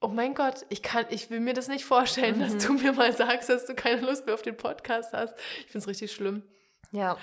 oh mein Gott, ich kann, ich will mir das nicht vorstellen, mhm. dass du mir mal sagst, dass du keine Lust mehr auf den Podcast hast. Ich finde es richtig schlimm. Ja.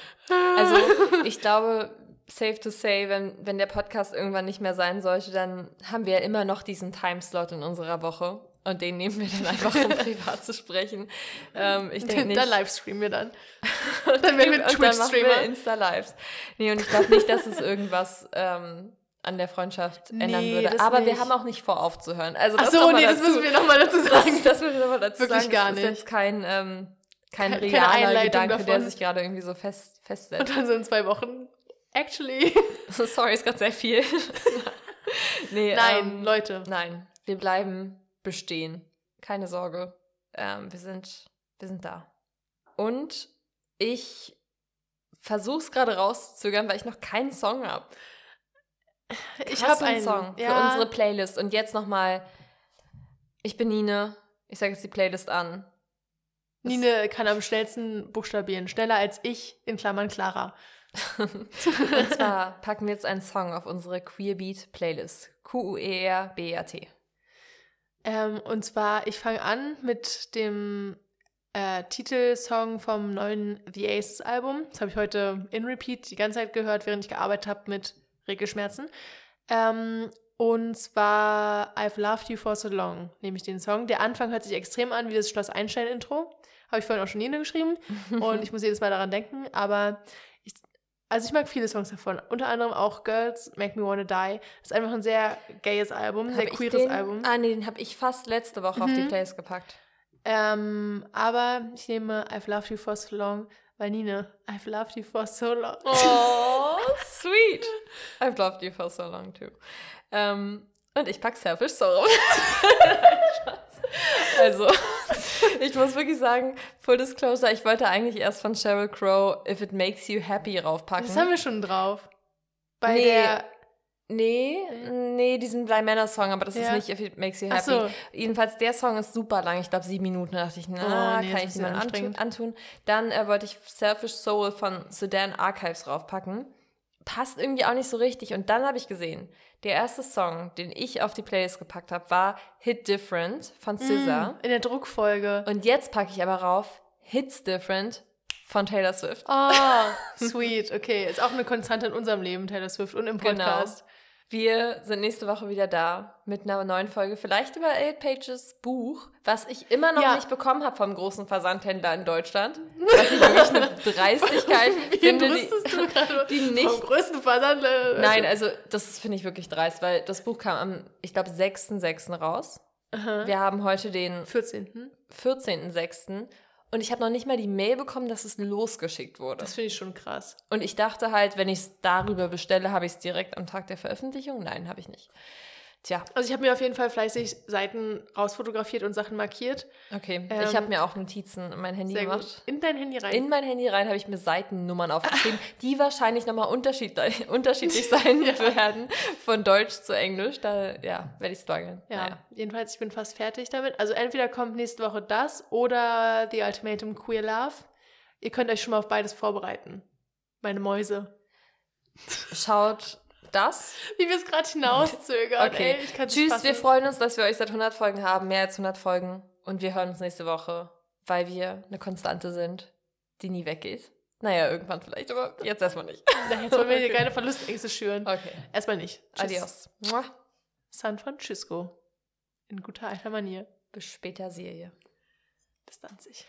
Also ich glaube, safe to say, wenn, wenn der Podcast irgendwann nicht mehr sein sollte, dann haben wir ja immer noch diesen Timeslot in unserer Woche. Und den nehmen wir dann einfach, um [LAUGHS] privat zu sprechen. Ähm, ich denke nicht. Da livestreamen wir dann. [LAUGHS] dann werden wir Twitch-Streamer. Insta-Lives. Nee, und ich glaube nicht, dass es irgendwas ähm, an der Freundschaft nee, ändern würde. Aber nicht. wir haben auch nicht vor, aufzuhören. Also Ach so, nee, das müssen wir nochmal dazu sagen. Das, das müssen wir nochmal dazu Wirklich sagen. gar nicht. Das ist jetzt kein, ähm, kein Keine realer Gedanke, davon. der sich gerade irgendwie so fest, festsetzt. Und dann so in zwei Wochen, actually. [LAUGHS] Sorry, ist gerade sehr viel. [LAUGHS] nee, nein, ähm, Leute. Nein, wir bleiben bestehen. Keine Sorge. Ähm, wir, sind, wir sind da. Und ich versuche es gerade rauszuzögern, weil ich noch keinen Song habe. Ich habe einen Song ja. für unsere Playlist. Und jetzt nochmal, ich bin Nine. Ich sage jetzt die Playlist an. Nine kann am schnellsten buchstabieren. Schneller als ich, in Klammern Clara. [LAUGHS] und zwar packen wir jetzt einen Song auf unsere Queerbeat Playlist. Q-U-E-R-B-E-R-T. Ähm, und zwar, ich fange an mit dem äh, Titelsong vom neuen The Aces Album. Das habe ich heute in Repeat die ganze Zeit gehört, während ich gearbeitet habe mit Regelschmerzen. Ähm, und zwar I've Loved You For So Long, nehme ich den Song. Der Anfang hört sich extrem an wie das Schloss Einstein-Intro. Habe ich vorhin auch schon Nina geschrieben. [LAUGHS] und ich muss jedes Mal daran denken. Aber also ich mag viele Songs davon. Unter anderem auch Girls Make Me Wanna Die. Das ist einfach ein sehr gayes Album, sehr queeres den, Album. Ah, nee, den habe ich fast letzte Woche mhm. auf die mhm. Playlist gepackt. Ähm, aber ich nehme I've Loved You For So Long, weil Nina, I've loved you for so long. Oh, [LAUGHS] sweet. I've loved you for so long too. Ähm, und ich pack Selfish Sorrow. [LAUGHS] [LAUGHS] also, ich muss wirklich sagen, Full Disclosure, ich wollte eigentlich erst von Sheryl Crow If It Makes You Happy raufpacken. Das haben wir schon drauf. Bei nee, der Nee, nee, diesen Bly Männer Song, aber das ja. ist nicht If It Makes You Happy. So. Jedenfalls, der Song ist super lang. Ich glaube, sieben Minuten. Da dachte ich, na, oh, nee, kann ich mal antun, antun. Dann äh, wollte ich Selfish Soul von Sudan Archives raufpacken. Passt irgendwie auch nicht so richtig. Und dann habe ich gesehen, der erste Song, den ich auf die Playlist gepackt habe, war Hit Different von SZA. Mm, in der Druckfolge. Und jetzt packe ich aber rauf Hits Different von Taylor Swift. Oh, [LAUGHS] sweet. Okay, ist auch eine Konstante in unserem Leben, Taylor Swift und im genau. Podcast. Genau. Wir sind nächste Woche wieder da mit einer neuen Folge, vielleicht über Eight Pages Buch, was ich immer noch ja. nicht bekommen habe vom großen Versandhändler in Deutschland. Was ich wirklich eine [LAUGHS] Dreistigkeit finde, die, [LAUGHS] die nicht. Vom größten Versandhändler. Nein, also das finde ich wirklich dreist, weil das Buch kam am, ich glaube, 6.6. raus. Aha. Wir haben heute den 14. 14.6. Und ich habe noch nicht mal die Mail bekommen, dass es losgeschickt wurde. Das finde ich schon krass. Und ich dachte halt, wenn ich es darüber bestelle, habe ich es direkt am Tag der Veröffentlichung. Nein, habe ich nicht. Tja. Also ich habe mir auf jeden Fall fleißig Seiten rausfotografiert und Sachen markiert. Okay, ähm, ich habe mir auch Notizen in mein Handy gemacht. Gut. In dein Handy rein? In mein Handy rein habe ich mir Seitennummern aufgeschrieben, [LAUGHS] die wahrscheinlich nochmal unterschiedlich, [LAUGHS] unterschiedlich [LAUGHS] sein ja. werden von Deutsch zu Englisch. Da ja, werde ich strugglen. Ja, naja. jedenfalls, ich bin fast fertig damit. Also entweder kommt nächste Woche das oder The Ultimatum Queer Love. Ihr könnt euch schon mal auf beides vorbereiten. Meine Mäuse. Schaut das. Wie wir es gerade hinauszögern. Okay. Ey, Tschüss, wir freuen uns, dass wir euch seit 100 Folgen haben, mehr als 100 Folgen. Und wir hören uns nächste Woche, weil wir eine Konstante sind, die nie weggeht. Naja, irgendwann vielleicht, aber jetzt erstmal nicht. [LAUGHS] Na, jetzt wollen wir hier keine Verlustängste schüren. Okay. Erstmal nicht. Tschüss. Adios. San Francisco. In guter alter Manier. Bis später, Serie. Bis dann sich.